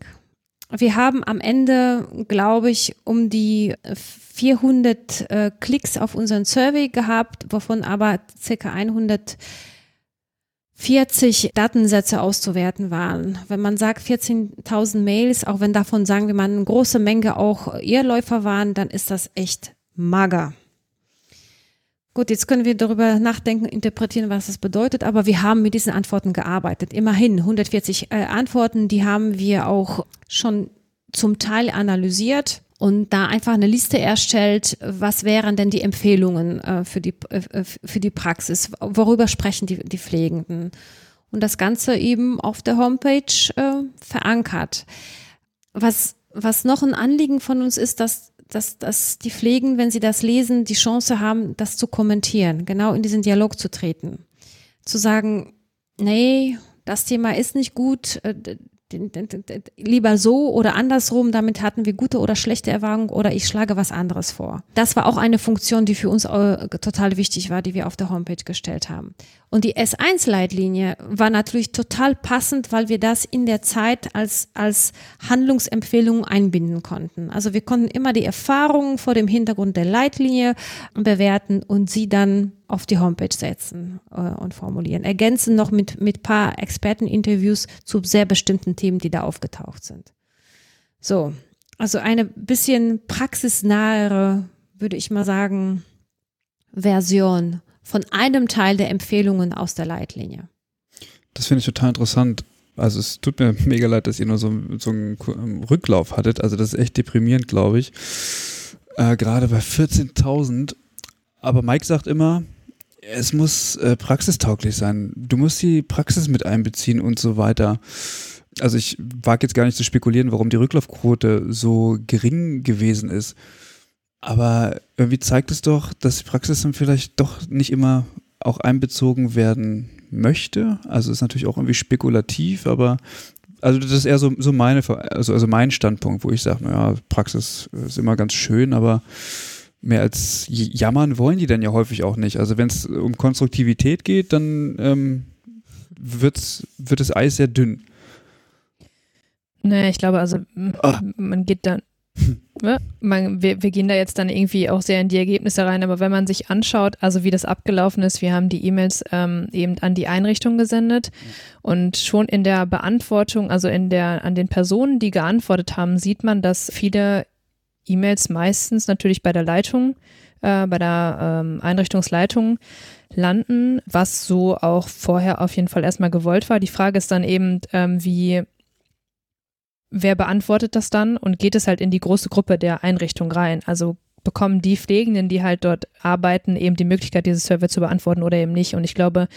Wir haben am Ende, glaube ich, um die 400 äh, Klicks auf unseren Survey gehabt, wovon aber circa 140 Datensätze auszuwerten waren. Wenn man sagt 14.000 Mails, auch wenn davon sagen wir mal eine große Menge auch Irrläufer waren, dann ist das echt mager. Gut, jetzt können wir darüber nachdenken, interpretieren, was das bedeutet, aber wir haben mit diesen Antworten gearbeitet. Immerhin 140 äh, Antworten, die haben wir auch schon zum Teil analysiert und da einfach eine Liste erstellt, was wären denn die Empfehlungen äh, für, die, äh, für die Praxis, worüber sprechen die, die Pflegenden und das Ganze eben auf der Homepage äh, verankert. Was, was noch ein Anliegen von uns ist, dass dass, dass die Pflegen, wenn sie das lesen, die Chance haben, das zu kommentieren, genau in diesen Dialog zu treten. Zu sagen, nee, das Thema ist nicht gut, äh, lieber so oder andersrum, damit hatten wir gute oder schlechte Erfahrungen oder ich schlage was anderes vor. Das war auch eine Funktion, die für uns äh, total wichtig war, die wir auf der Homepage gestellt haben. Und die S1-Leitlinie war natürlich total passend, weil wir das in der Zeit als, als Handlungsempfehlung einbinden konnten. Also wir konnten immer die Erfahrungen vor dem Hintergrund der Leitlinie bewerten und sie dann auf die Homepage setzen äh, und formulieren. Ergänzen noch mit, mit paar Experteninterviews zu sehr bestimmten Themen, die da aufgetaucht sind. So. Also eine bisschen praxisnahere, würde ich mal sagen, Version von einem Teil der Empfehlungen aus der Leitlinie. Das finde ich total interessant. Also es tut mir (laughs) mega leid, dass ihr nur so, so einen ähm, Rücklauf hattet. Also das ist echt deprimierend, glaube ich. Äh, Gerade bei 14.000. Aber Mike sagt immer, es muss äh, praxistauglich sein. Du musst die Praxis mit einbeziehen und so weiter. Also ich wage jetzt gar nicht zu spekulieren, warum die Rücklaufquote so gering gewesen ist. Aber irgendwie zeigt es doch, dass die Praxis dann vielleicht doch nicht immer auch einbezogen werden möchte. Also ist natürlich auch irgendwie spekulativ, aber also das ist eher so, so meine, also, also mein Standpunkt, wo ich sage, naja, Praxis ist immer ganz schön, aber mehr als jammern wollen die dann ja häufig auch nicht. Also wenn es um Konstruktivität geht, dann ähm, wird's, wird das Eis sehr dünn. Naja, ich glaube, also ah. man geht dann, Ne? Man, wir, wir, gehen da jetzt dann irgendwie auch sehr in die Ergebnisse rein, aber wenn man sich anschaut, also wie das abgelaufen ist, wir haben die E-Mails ähm, eben an die Einrichtung gesendet und schon in der Beantwortung, also in der, an den Personen, die geantwortet haben, sieht man, dass viele E-Mails meistens natürlich bei der Leitung, äh, bei der ähm, Einrichtungsleitung landen, was so auch vorher auf jeden Fall erstmal gewollt war. Die Frage ist dann eben, ähm, wie wer beantwortet das dann und geht es halt in die große Gruppe der Einrichtung rein? Also bekommen die Pflegenden, die halt dort arbeiten, eben die Möglichkeit, dieses Survey zu beantworten oder eben nicht. Und ich glaube,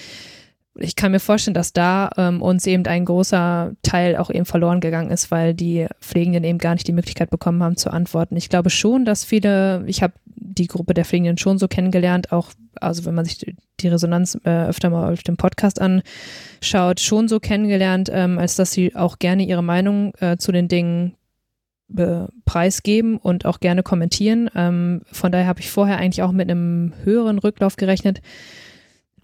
ich kann mir vorstellen, dass da ähm, uns eben ein großer Teil auch eben verloren gegangen ist, weil die Pflegenden eben gar nicht die Möglichkeit bekommen haben zu antworten. Ich glaube schon, dass viele, ich habe die Gruppe der Pflegenden schon so kennengelernt, auch also wenn man sich die Resonanz äh, öfter mal auf dem Podcast anschaut, schon so kennengelernt, ähm, als dass sie auch gerne ihre Meinung äh, zu den Dingen äh, preisgeben und auch gerne kommentieren. Ähm, von daher habe ich vorher eigentlich auch mit einem höheren Rücklauf gerechnet.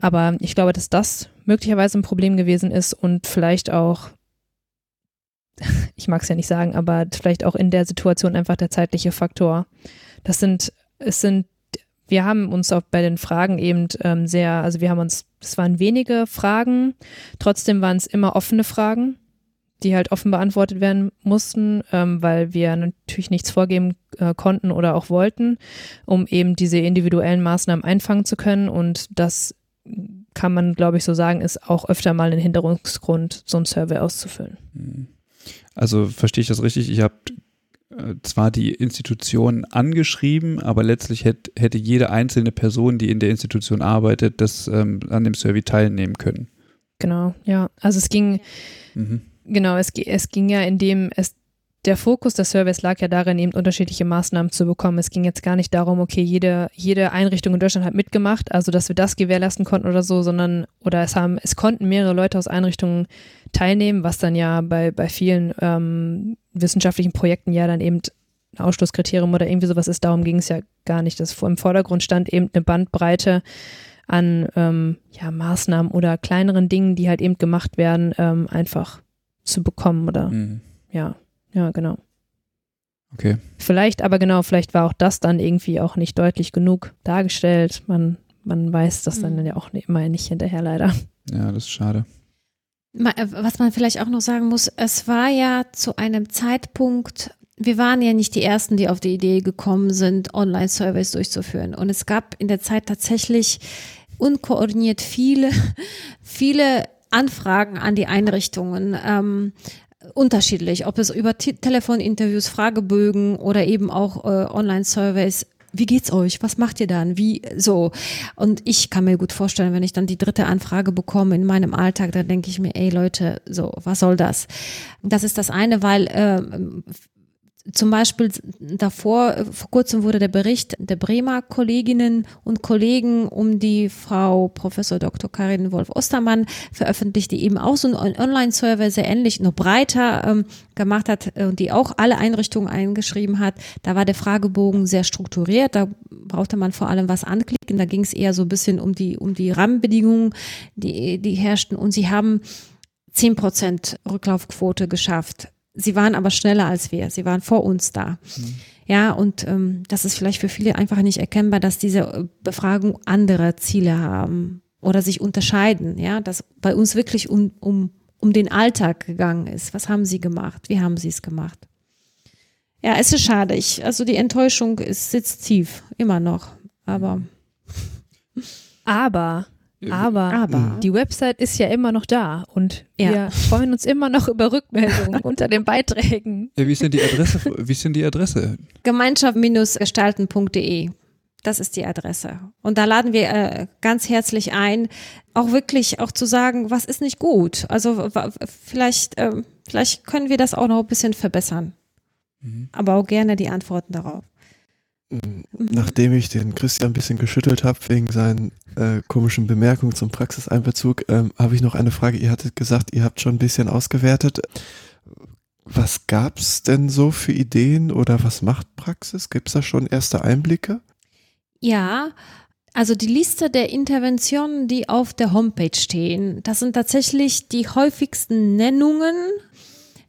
Aber ich glaube, dass das möglicherweise ein Problem gewesen ist und vielleicht auch, (laughs) ich mag es ja nicht sagen, aber vielleicht auch in der Situation einfach der zeitliche Faktor. Das sind, es sind, wir haben uns auch bei den Fragen eben ähm, sehr, also wir haben uns, es waren wenige Fragen, trotzdem waren es immer offene Fragen, die halt offen beantwortet werden mussten, ähm, weil wir natürlich nichts vorgeben äh, konnten oder auch wollten, um eben diese individuellen Maßnahmen einfangen zu können und das kann man, glaube ich, so sagen, ist auch öfter mal ein Hinderungsgrund, so ein Survey auszufüllen. Hm. Also verstehe ich das richtig? Ich habe äh, zwar die Institution angeschrieben, aber letztlich hätte, hätte jede einzelne Person, die in der Institution arbeitet, das ähm, an dem Survey teilnehmen können. Genau, ja. Also es ging, mhm. genau, es, es ging ja in dem, es der Fokus des Surveys lag ja darin, eben unterschiedliche Maßnahmen zu bekommen. Es ging jetzt gar nicht darum, okay, jede, jede Einrichtung in Deutschland hat mitgemacht, also dass wir das gewährleisten konnten oder so, sondern, oder es haben, es konnten mehrere Leute aus Einrichtungen teilnehmen, was dann ja bei, bei vielen ähm, wissenschaftlichen Projekten ja dann eben ein Ausschlusskriterium oder irgendwie sowas ist. Darum ging es ja gar nicht. Das im Vordergrund stand eben eine Bandbreite an ähm, ja, Maßnahmen oder kleineren Dingen, die halt eben gemacht werden, ähm, einfach zu bekommen oder mhm. ja. Ja, genau. Okay. Vielleicht, aber genau, vielleicht war auch das dann irgendwie auch nicht deutlich genug dargestellt. Man, man weiß das dann mhm. ja auch immer nicht hinterher leider. Ja, das ist schade. Äh, was man vielleicht auch noch sagen muss, es war ja zu einem Zeitpunkt, wir waren ja nicht die Ersten, die auf die Idee gekommen sind, Online-Surveys durchzuführen. Und es gab in der Zeit tatsächlich unkoordiniert viele, (laughs) viele Anfragen an die Einrichtungen. Ähm, unterschiedlich, ob es über Telefoninterviews, Fragebögen oder eben auch äh, Online-Surveys wie geht's euch? Was macht ihr dann? Wie so? Und ich kann mir gut vorstellen, wenn ich dann die dritte Anfrage bekomme in meinem Alltag, dann denke ich mir, ey Leute, so, was soll das? Das ist das eine, weil äh, zum Beispiel davor, vor kurzem wurde der Bericht der Bremer Kolleginnen und Kollegen um die Frau Professor Dr. Karin Wolf-Ostermann veröffentlicht, die eben auch so einen Online-Server sehr ähnlich, nur breiter ähm, gemacht hat und äh, die auch alle Einrichtungen eingeschrieben hat. Da war der Fragebogen sehr strukturiert, da brauchte man vor allem was anklicken, da ging es eher so ein bisschen um die, um die Rahmenbedingungen, die, die herrschten und sie haben 10 Prozent Rücklaufquote geschafft Sie waren aber schneller als wir. Sie waren vor uns da. Mhm. Ja, und ähm, das ist vielleicht für viele einfach nicht erkennbar, dass diese äh, Befragung andere Ziele haben oder sich unterscheiden. Ja, dass bei uns wirklich um, um, um den Alltag gegangen ist. Was haben Sie gemacht? Wie haben Sie es gemacht? Ja, es ist schade. Ich, also die Enttäuschung ist, sitzt tief, immer noch. Aber. Aber aber, Aber, die Website ist ja immer noch da und ja. wir freuen uns immer noch über Rückmeldungen (laughs) unter den Beiträgen. Ja, wie ist denn die Adresse? Wie ist denn die Adresse? Gemeinschaft-gestalten.de. Das ist die Adresse. Und da laden wir äh, ganz herzlich ein, auch wirklich auch zu sagen, was ist nicht gut. Also vielleicht, äh, vielleicht können wir das auch noch ein bisschen verbessern. Mhm. Aber auch gerne die Antworten darauf. Mhm. Nachdem ich den Christian ein bisschen geschüttelt habe wegen seinen äh, komischen Bemerkungen zum Praxiseinbezug, ähm, habe ich noch eine Frage. Ihr hattet gesagt, ihr habt schon ein bisschen ausgewertet. Was gab es denn so für Ideen oder was macht Praxis? Gibt es da schon erste Einblicke? Ja, also die Liste der Interventionen, die auf der Homepage stehen, das sind tatsächlich die häufigsten Nennungen,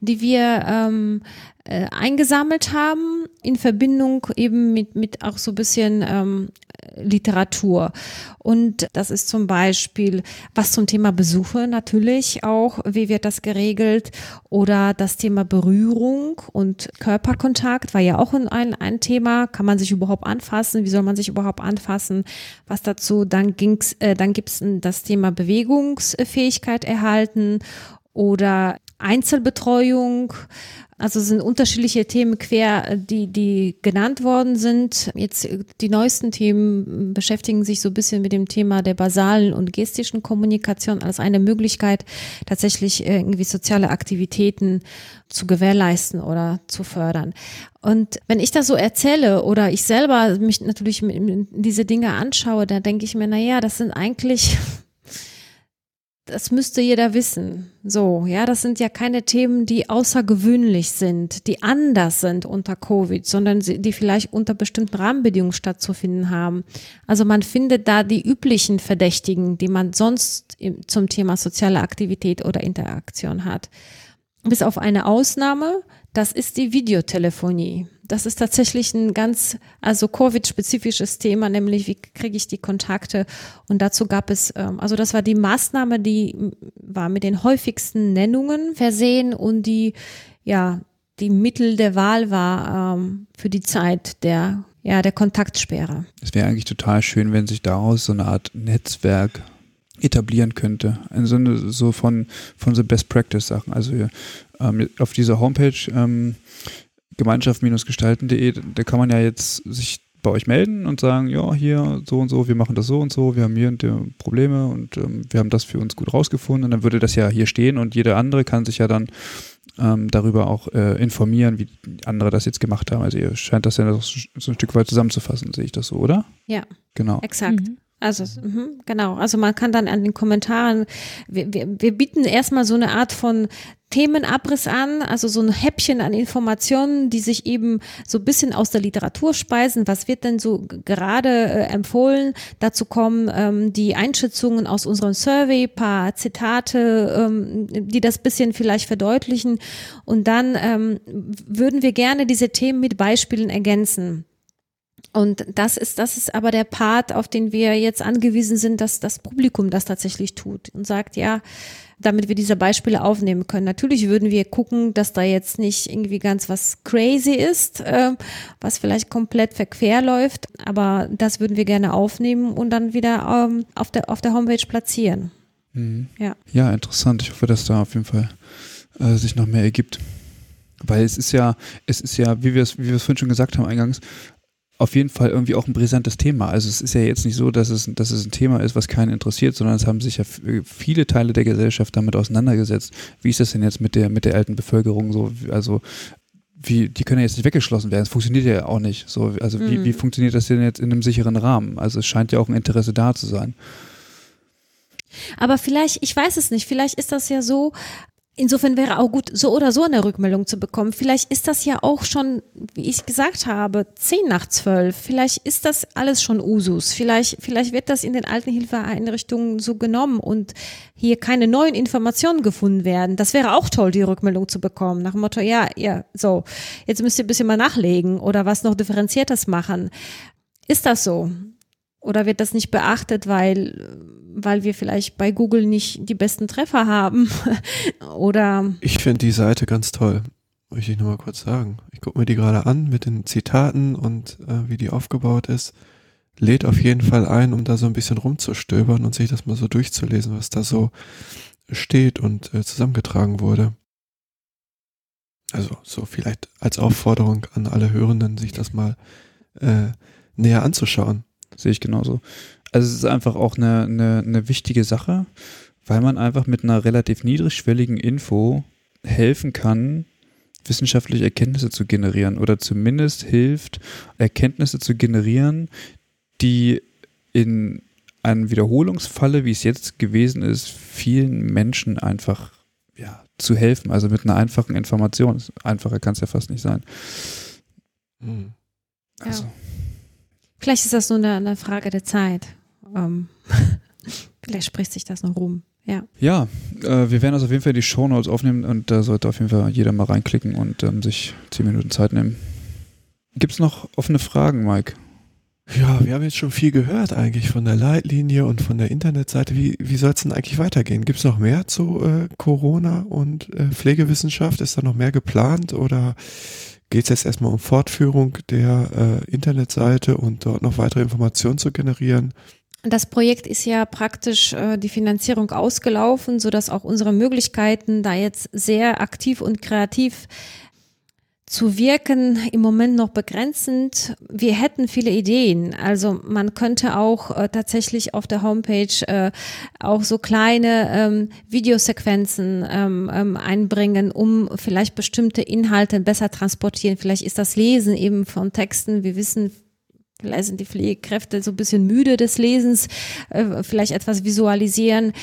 die wir ähm, äh, eingesammelt haben in Verbindung eben mit, mit auch so ein bisschen ähm, Literatur. Und das ist zum Beispiel was zum Thema Besuche natürlich auch, wie wird das geregelt oder das Thema Berührung und Körperkontakt war ja auch ein, ein Thema. Kann man sich überhaupt anfassen? Wie soll man sich überhaupt anfassen? Was dazu? Dann ging's, äh, dann gibt's das Thema Bewegungsfähigkeit erhalten oder Einzelbetreuung, also sind unterschiedliche Themen quer, die, die genannt worden sind. Jetzt die neuesten Themen beschäftigen sich so ein bisschen mit dem Thema der basalen und gestischen Kommunikation als eine Möglichkeit, tatsächlich irgendwie soziale Aktivitäten zu gewährleisten oder zu fördern. Und wenn ich das so erzähle oder ich selber mich natürlich diese Dinge anschaue, dann denke ich mir, na ja, das sind eigentlich das müsste jeder wissen. So, ja, das sind ja keine Themen, die außergewöhnlich sind, die anders sind unter Covid, sondern die vielleicht unter bestimmten Rahmenbedingungen stattzufinden haben. Also man findet da die üblichen Verdächtigen, die man sonst zum Thema soziale Aktivität oder Interaktion hat. Bis auf eine Ausnahme, das ist die Videotelefonie. Das ist tatsächlich ein ganz, also Covid-spezifisches Thema, nämlich wie kriege ich die Kontakte. Und dazu gab es, ähm, also das war die Maßnahme, die war mit den häufigsten Nennungen versehen und die, ja, die Mittel der Wahl war ähm, für die Zeit der, ja, der Kontaktsperre. Es wäre eigentlich total schön, wenn sich daraus so eine Art Netzwerk etablieren könnte. Also so von, von so Best Practice Sachen. Also ähm, auf dieser Homepage ähm, gemeinschaft-gestalten.de, da kann man ja jetzt sich bei euch melden und sagen, ja, hier so und so, wir machen das so und so, wir haben hier und die Probleme und ähm, wir haben das für uns gut rausgefunden und dann würde das ja hier stehen und jeder andere kann sich ja dann ähm, darüber auch äh, informieren, wie andere das jetzt gemacht haben. Also ihr scheint das ja so ein Stück weit zusammenzufassen, sehe ich das so, oder? Ja. Genau. Exakt. Mhm. Also mh, genau, also man kann dann an den Kommentaren, wir, wir, wir bieten erstmal so eine Art von Themenabriss an, also so ein Häppchen an Informationen, die sich eben so ein bisschen aus der Literatur speisen. Was wird denn so gerade äh, empfohlen? Dazu kommen ähm, die Einschätzungen aus unserem Survey, paar Zitate, ähm, die das bisschen vielleicht verdeutlichen. Und dann ähm, würden wir gerne diese Themen mit Beispielen ergänzen. Und das ist, das ist aber der Part, auf den wir jetzt angewiesen sind, dass das Publikum das tatsächlich tut und sagt, ja, damit wir diese Beispiele aufnehmen können. Natürlich würden wir gucken, dass da jetzt nicht irgendwie ganz was crazy ist, äh, was vielleicht komplett verquer läuft, aber das würden wir gerne aufnehmen und dann wieder ähm, auf, der, auf der Homepage platzieren. Mhm. Ja. ja, interessant. Ich hoffe, dass da auf jeden Fall äh, sich noch mehr ergibt. Weil es ist ja, es ist ja, wie wir es, wie wir es vorhin schon gesagt haben eingangs, auf jeden Fall irgendwie auch ein brisantes Thema. Also es ist ja jetzt nicht so, dass es, dass es ein Thema ist, was keinen interessiert, sondern es haben sich ja viele Teile der Gesellschaft damit auseinandergesetzt. Wie ist das denn jetzt mit der, mit der alten Bevölkerung so? Also wie, die können ja jetzt nicht weggeschlossen werden. Es funktioniert ja auch nicht. So, also mhm. wie, wie funktioniert das denn jetzt in einem sicheren Rahmen? Also es scheint ja auch ein Interesse da zu sein. Aber vielleicht, ich weiß es nicht, vielleicht ist das ja so, Insofern wäre auch gut, so oder so eine Rückmeldung zu bekommen. Vielleicht ist das ja auch schon, wie ich gesagt habe, zehn nach zwölf. Vielleicht ist das alles schon Usus. Vielleicht, vielleicht wird das in den Altenhilfeeinrichtungen so genommen und hier keine neuen Informationen gefunden werden. Das wäre auch toll, die Rückmeldung zu bekommen. Nach dem Motto, ja, ja, so, jetzt müsst ihr ein bisschen mal nachlegen oder was noch differenziertes machen. Ist das so? Oder wird das nicht beachtet, weil, weil wir vielleicht bei Google nicht die besten Treffer haben? (laughs) Oder. Ich finde die Seite ganz toll. Möchte ich nur mal kurz sagen. Ich gucke mir die gerade an mit den Zitaten und äh, wie die aufgebaut ist. Lädt auf jeden Fall ein, um da so ein bisschen rumzustöbern und sich das mal so durchzulesen, was da so steht und äh, zusammengetragen wurde. Also so vielleicht als Aufforderung an alle Hörenden, sich das mal äh, näher anzuschauen. Sehe ich genauso. Also es ist einfach auch eine, eine, eine wichtige Sache, weil man einfach mit einer relativ niedrigschwelligen Info helfen kann, wissenschaftliche Erkenntnisse zu generieren oder zumindest hilft, Erkenntnisse zu generieren, die in einem Wiederholungsfalle, wie es jetzt gewesen ist, vielen Menschen einfach ja, zu helfen. Also mit einer einfachen Information. Einfacher kann es ja fast nicht sein. Mhm. Also. Ja. Vielleicht ist das nur eine, eine Frage der Zeit. Ähm, (laughs) vielleicht spricht sich das noch rum. Ja, ja äh, wir werden also auf jeden Fall die Show Notes aufnehmen und da sollte auf jeden Fall jeder mal reinklicken und ähm, sich zehn Minuten Zeit nehmen. Gibt es noch offene Fragen, Mike? Ja, wir haben jetzt schon viel gehört eigentlich von der Leitlinie und von der Internetseite. Wie, wie soll es denn eigentlich weitergehen? Gibt es noch mehr zu äh, Corona und äh, Pflegewissenschaft? Ist da noch mehr geplant oder geht es jetzt erstmal um Fortführung der äh, Internetseite und dort noch weitere Informationen zu generieren. Das Projekt ist ja praktisch äh, die Finanzierung ausgelaufen, so dass auch unsere Möglichkeiten da jetzt sehr aktiv und kreativ zu wirken im Moment noch begrenzend. Wir hätten viele Ideen. Also man könnte auch äh, tatsächlich auf der Homepage äh, auch so kleine ähm, Videosequenzen ähm, ähm, einbringen, um vielleicht bestimmte Inhalte besser transportieren. Vielleicht ist das Lesen eben von Texten. Wir wissen, Vielleicht sind die Pflegekräfte so ein bisschen müde des Lesens, äh, vielleicht etwas visualisieren.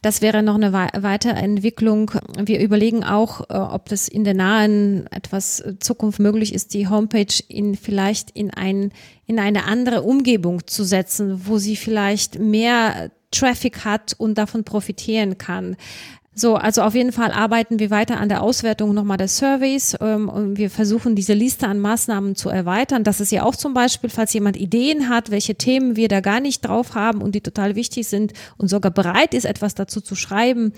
Das wäre noch eine Weiterentwicklung. Wir überlegen auch, äh, ob das in der nahen etwas Zukunft möglich ist, die Homepage in vielleicht in ein, in eine andere Umgebung zu setzen, wo sie vielleicht mehr Traffic hat und davon profitieren kann. So, also auf jeden Fall arbeiten wir weiter an der Auswertung nochmal des Surveys ähm, und wir versuchen diese Liste an Maßnahmen zu erweitern. Das ist ja auch zum Beispiel, falls jemand Ideen hat, welche Themen wir da gar nicht drauf haben und die total wichtig sind und sogar bereit ist, etwas dazu zu schreiben.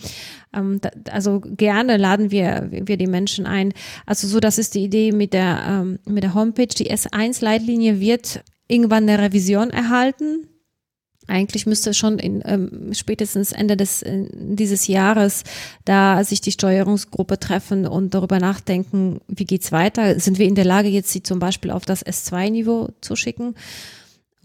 Ähm, da, also gerne laden wir, wir die Menschen ein. Also so, das ist die Idee mit der, ähm, mit der Homepage. Die S1-Leitlinie wird irgendwann eine Revision erhalten eigentlich müsste schon in, ähm, spätestens Ende des, äh, dieses Jahres da sich die Steuerungsgruppe treffen und darüber nachdenken, wie geht's weiter? Sind wir in der Lage, jetzt sie zum Beispiel auf das S2-Niveau zu schicken?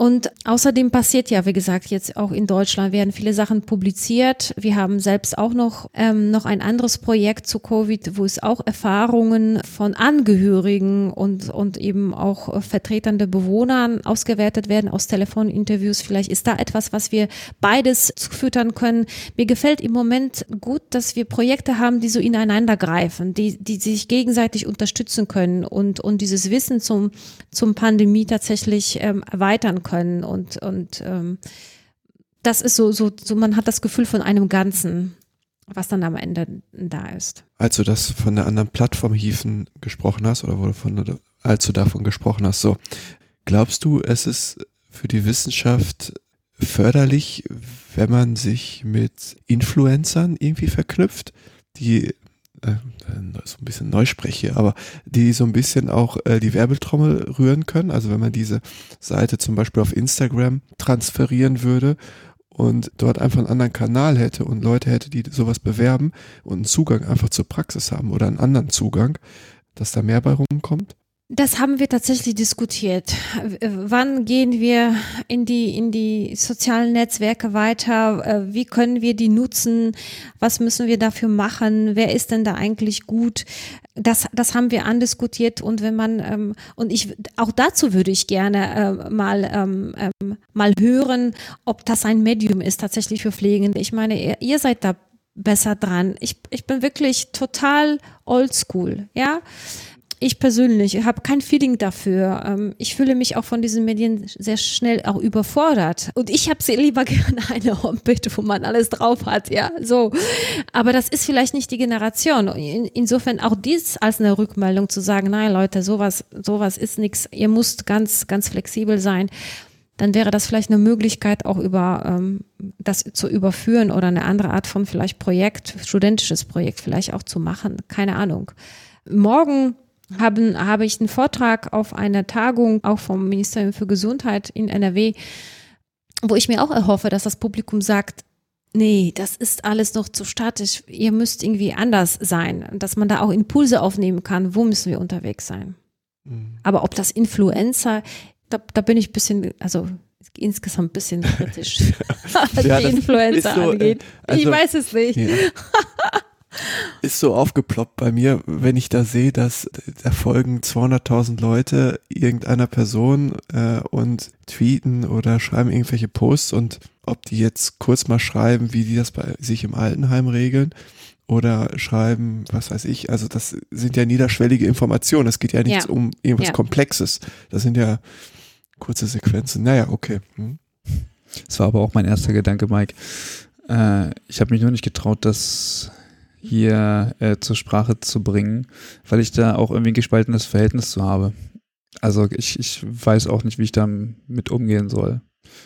Und außerdem passiert ja, wie gesagt, jetzt auch in Deutschland werden viele Sachen publiziert. Wir haben selbst auch noch, ähm, noch ein anderes Projekt zu Covid, wo es auch Erfahrungen von Angehörigen und, und eben auch Vertretern der Bewohner ausgewertet werden aus Telefoninterviews. Vielleicht ist da etwas, was wir beides füttern können. Mir gefällt im Moment gut, dass wir Projekte haben, die so ineinander greifen, die, die sich gegenseitig unterstützen können und, und dieses Wissen zum, zum Pandemie tatsächlich ähm, erweitern können können und, und ähm, das ist so, so, so, man hat das Gefühl von einem Ganzen, was dann am Ende da ist. Als du das von der anderen Plattform Hiefen gesprochen hast, oder wurde von, als du davon gesprochen hast, so, glaubst du, es ist für die Wissenschaft förderlich, wenn man sich mit Influencern irgendwie verknüpft, die äh, so ein bisschen Neuspreche, aber die so ein bisschen auch äh, die Werbetrommel rühren können. Also wenn man diese Seite zum Beispiel auf Instagram transferieren würde und dort einfach einen anderen Kanal hätte und Leute hätte, die sowas bewerben und einen Zugang einfach zur Praxis haben oder einen anderen Zugang, dass da mehr bei rumkommt? Das haben wir tatsächlich diskutiert. Wann gehen wir in die, in die sozialen Netzwerke weiter? Äh, wie können wir die nutzen? Was müssen wir dafür machen? Wer ist denn da eigentlich gut? Das, das haben wir andiskutiert und wenn man, ähm, und ich, auch dazu würde ich gerne äh, mal, ähm, ähm, mal hören, ob das ein Medium ist tatsächlich für Pflegende. Ich meine, ihr, ihr seid da besser dran. Ich, ich bin wirklich total oldschool, ja ich persönlich habe kein Feeling dafür. Ähm, ich fühle mich auch von diesen Medien sehr schnell auch überfordert. Und ich habe sie lieber (laughs) gerne eine Homepage, wo man alles drauf hat, ja, so. Aber das ist vielleicht nicht die Generation. insofern auch dies als eine Rückmeldung zu sagen, nein, Leute, sowas, sowas ist nichts. Ihr müsst ganz, ganz flexibel sein. Dann wäre das vielleicht eine Möglichkeit, auch über ähm, das zu überführen oder eine andere Art von vielleicht Projekt, studentisches Projekt vielleicht auch zu machen. Keine Ahnung. Morgen haben, habe ich einen Vortrag auf einer Tagung auch vom Ministerium für Gesundheit in NRW, wo ich mir auch erhoffe, dass das Publikum sagt, nee, das ist alles noch zu statisch, ihr müsst irgendwie anders sein, dass man da auch Impulse aufnehmen kann, wo müssen wir unterwegs sein. Mhm. Aber ob das Influencer, da, da bin ich ein bisschen, also insgesamt ein bisschen kritisch, (laughs) (laughs) was ja, die Influencer so, äh, angeht. Also, ich weiß es nicht. Ja. (laughs) ist so aufgeploppt bei mir, wenn ich da sehe, dass da folgen 200.000 Leute irgendeiner Person äh, und tweeten oder schreiben irgendwelche Posts und ob die jetzt kurz mal schreiben, wie die das bei sich im Altenheim regeln oder schreiben, was weiß ich, also das sind ja niederschwellige Informationen, es geht ja nichts ja. um irgendwas ja. Komplexes, das sind ja kurze Sequenzen, naja, okay. Hm. Das war aber auch mein erster Gedanke, Mike. Äh, ich habe mich nur nicht getraut, das hier äh, zur Sprache zu bringen, weil ich da auch irgendwie ein gespaltenes Verhältnis zu habe. Also ich, ich weiß auch nicht, wie ich damit umgehen soll.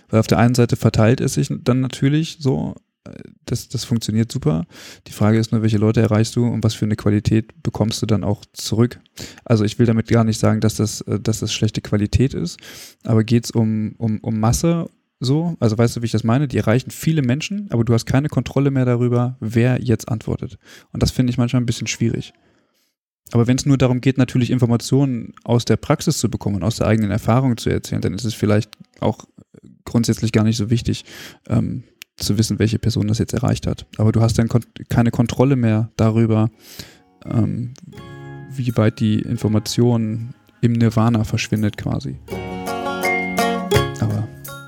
Weil auf der einen Seite verteilt es sich dann natürlich so, äh, das, das funktioniert super. Die Frage ist nur, welche Leute erreichst du und was für eine Qualität bekommst du dann auch zurück. Also ich will damit gar nicht sagen, dass das, äh, dass das schlechte Qualität ist, aber geht es um, um, um Masse so, also weißt du, wie ich das meine? Die erreichen viele Menschen, aber du hast keine Kontrolle mehr darüber, wer jetzt antwortet. Und das finde ich manchmal ein bisschen schwierig. Aber wenn es nur darum geht, natürlich Informationen aus der Praxis zu bekommen, aus der eigenen Erfahrung zu erzählen, dann ist es vielleicht auch grundsätzlich gar nicht so wichtig, ähm, zu wissen, welche Person das jetzt erreicht hat. Aber du hast dann kon keine Kontrolle mehr darüber, ähm, wie weit die Information im Nirvana verschwindet quasi.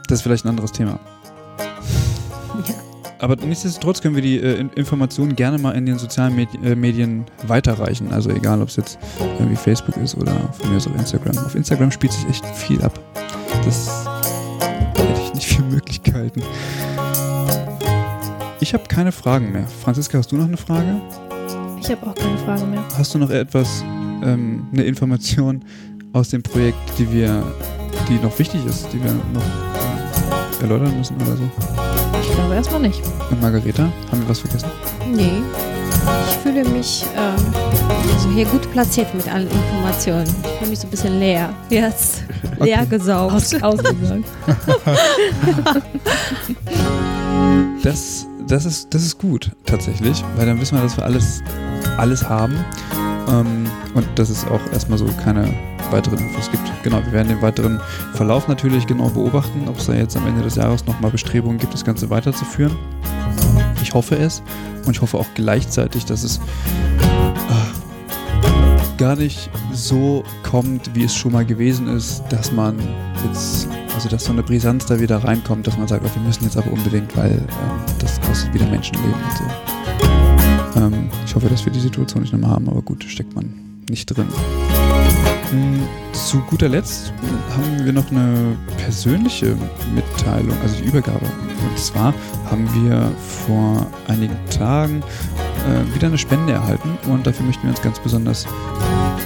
Das ist vielleicht ein anderes Thema. Ja. Aber nichtsdestotrotz können wir die äh, Informationen gerne mal in den sozialen Medi äh, Medien weiterreichen. Also egal, ob es jetzt irgendwie Facebook ist oder von mir aus auf Instagram. Auf Instagram spielt sich echt viel ab. Das hätte ich nicht (laughs) viele Möglichkeiten. Ich habe keine Fragen mehr. Franziska, hast du noch eine Frage? Ich habe auch keine Frage mehr. Hast du noch etwas, ähm, eine Information aus dem Projekt, die wir, die noch wichtig ist, die wir noch erläutern müssen oder so? Ich glaube erstmal nicht. Und Margareta, haben wir was vergessen? Nee. Ich fühle mich äh, also hier gut platziert mit allen Informationen. Ich fühle mich so ein bisschen leer. Jetzt (laughs) okay. leer gesaugt. Aus, ausgesaugt. (laughs) das, das, ist, das ist gut, tatsächlich, weil dann wissen wir, dass wir alles, alles haben. Ähm, und dass es auch erstmal so keine weiteren Infos gibt. Genau, wir werden den weiteren Verlauf natürlich genau beobachten, ob es da jetzt am Ende des Jahres nochmal Bestrebungen gibt, das Ganze weiterzuführen. Ich hoffe es und ich hoffe auch gleichzeitig, dass es äh, gar nicht so kommt, wie es schon mal gewesen ist, dass man jetzt, also dass so eine Brisanz da wieder reinkommt, dass man sagt, oh, wir müssen jetzt aber unbedingt, weil äh, das kostet wieder Menschenleben und so. Ähm, ich hoffe, dass wir die Situation nicht nochmal haben, aber gut, steckt man nicht drin. Hm, zu guter Letzt haben wir noch eine persönliche Mitteilung, also die Übergabe. Und zwar haben wir vor einigen Tagen äh, wieder eine Spende erhalten und dafür möchten wir uns ganz besonders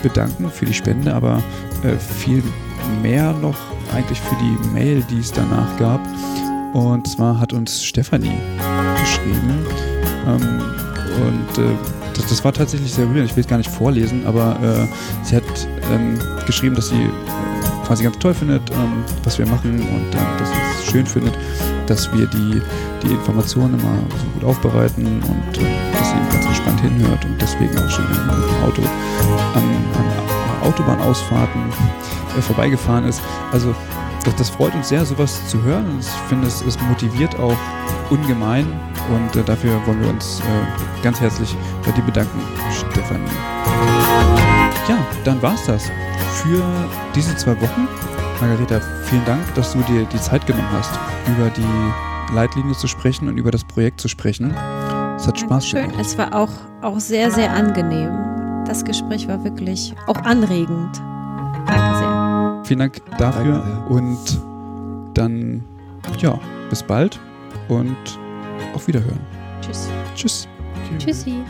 bedanken für die Spende, aber äh, viel mehr noch eigentlich für die Mail, die es danach gab. Und zwar hat uns Stefanie geschrieben ähm, und äh, das, das, war tatsächlich sehr rührend. Ich will es gar nicht vorlesen, aber äh, sie hat ähm, geschrieben, dass sie äh, quasi ganz toll findet, ähm, was wir machen und äh, dass sie es schön findet, dass wir die, die Informationen immer so gut aufbereiten und äh, dass sie ganz entspannt hinhört und deswegen auch schon im Auto an, an Autobahn Ausfahrten äh, vorbeigefahren ist. Also das, das, freut uns sehr, sowas zu hören. Ich finde, es, es motiviert auch ungemein. Und äh, dafür wollen wir uns äh, ganz herzlich bei dir bedanken, Stefanie. Ja, dann war's das für diese zwei Wochen. Margareta, vielen Dank, dass du dir die Zeit genommen hast, über die Leitlinie zu sprechen und über das Projekt zu sprechen. Es hat Spaß Schön. gemacht. Es war auch, auch sehr, sehr angenehm. Das Gespräch war wirklich auch anregend. Danke sehr. Vielen Dank dafür und dann, ja, bis bald und auf Wiederhören. Tschüss. Tschüss. Tschüssi.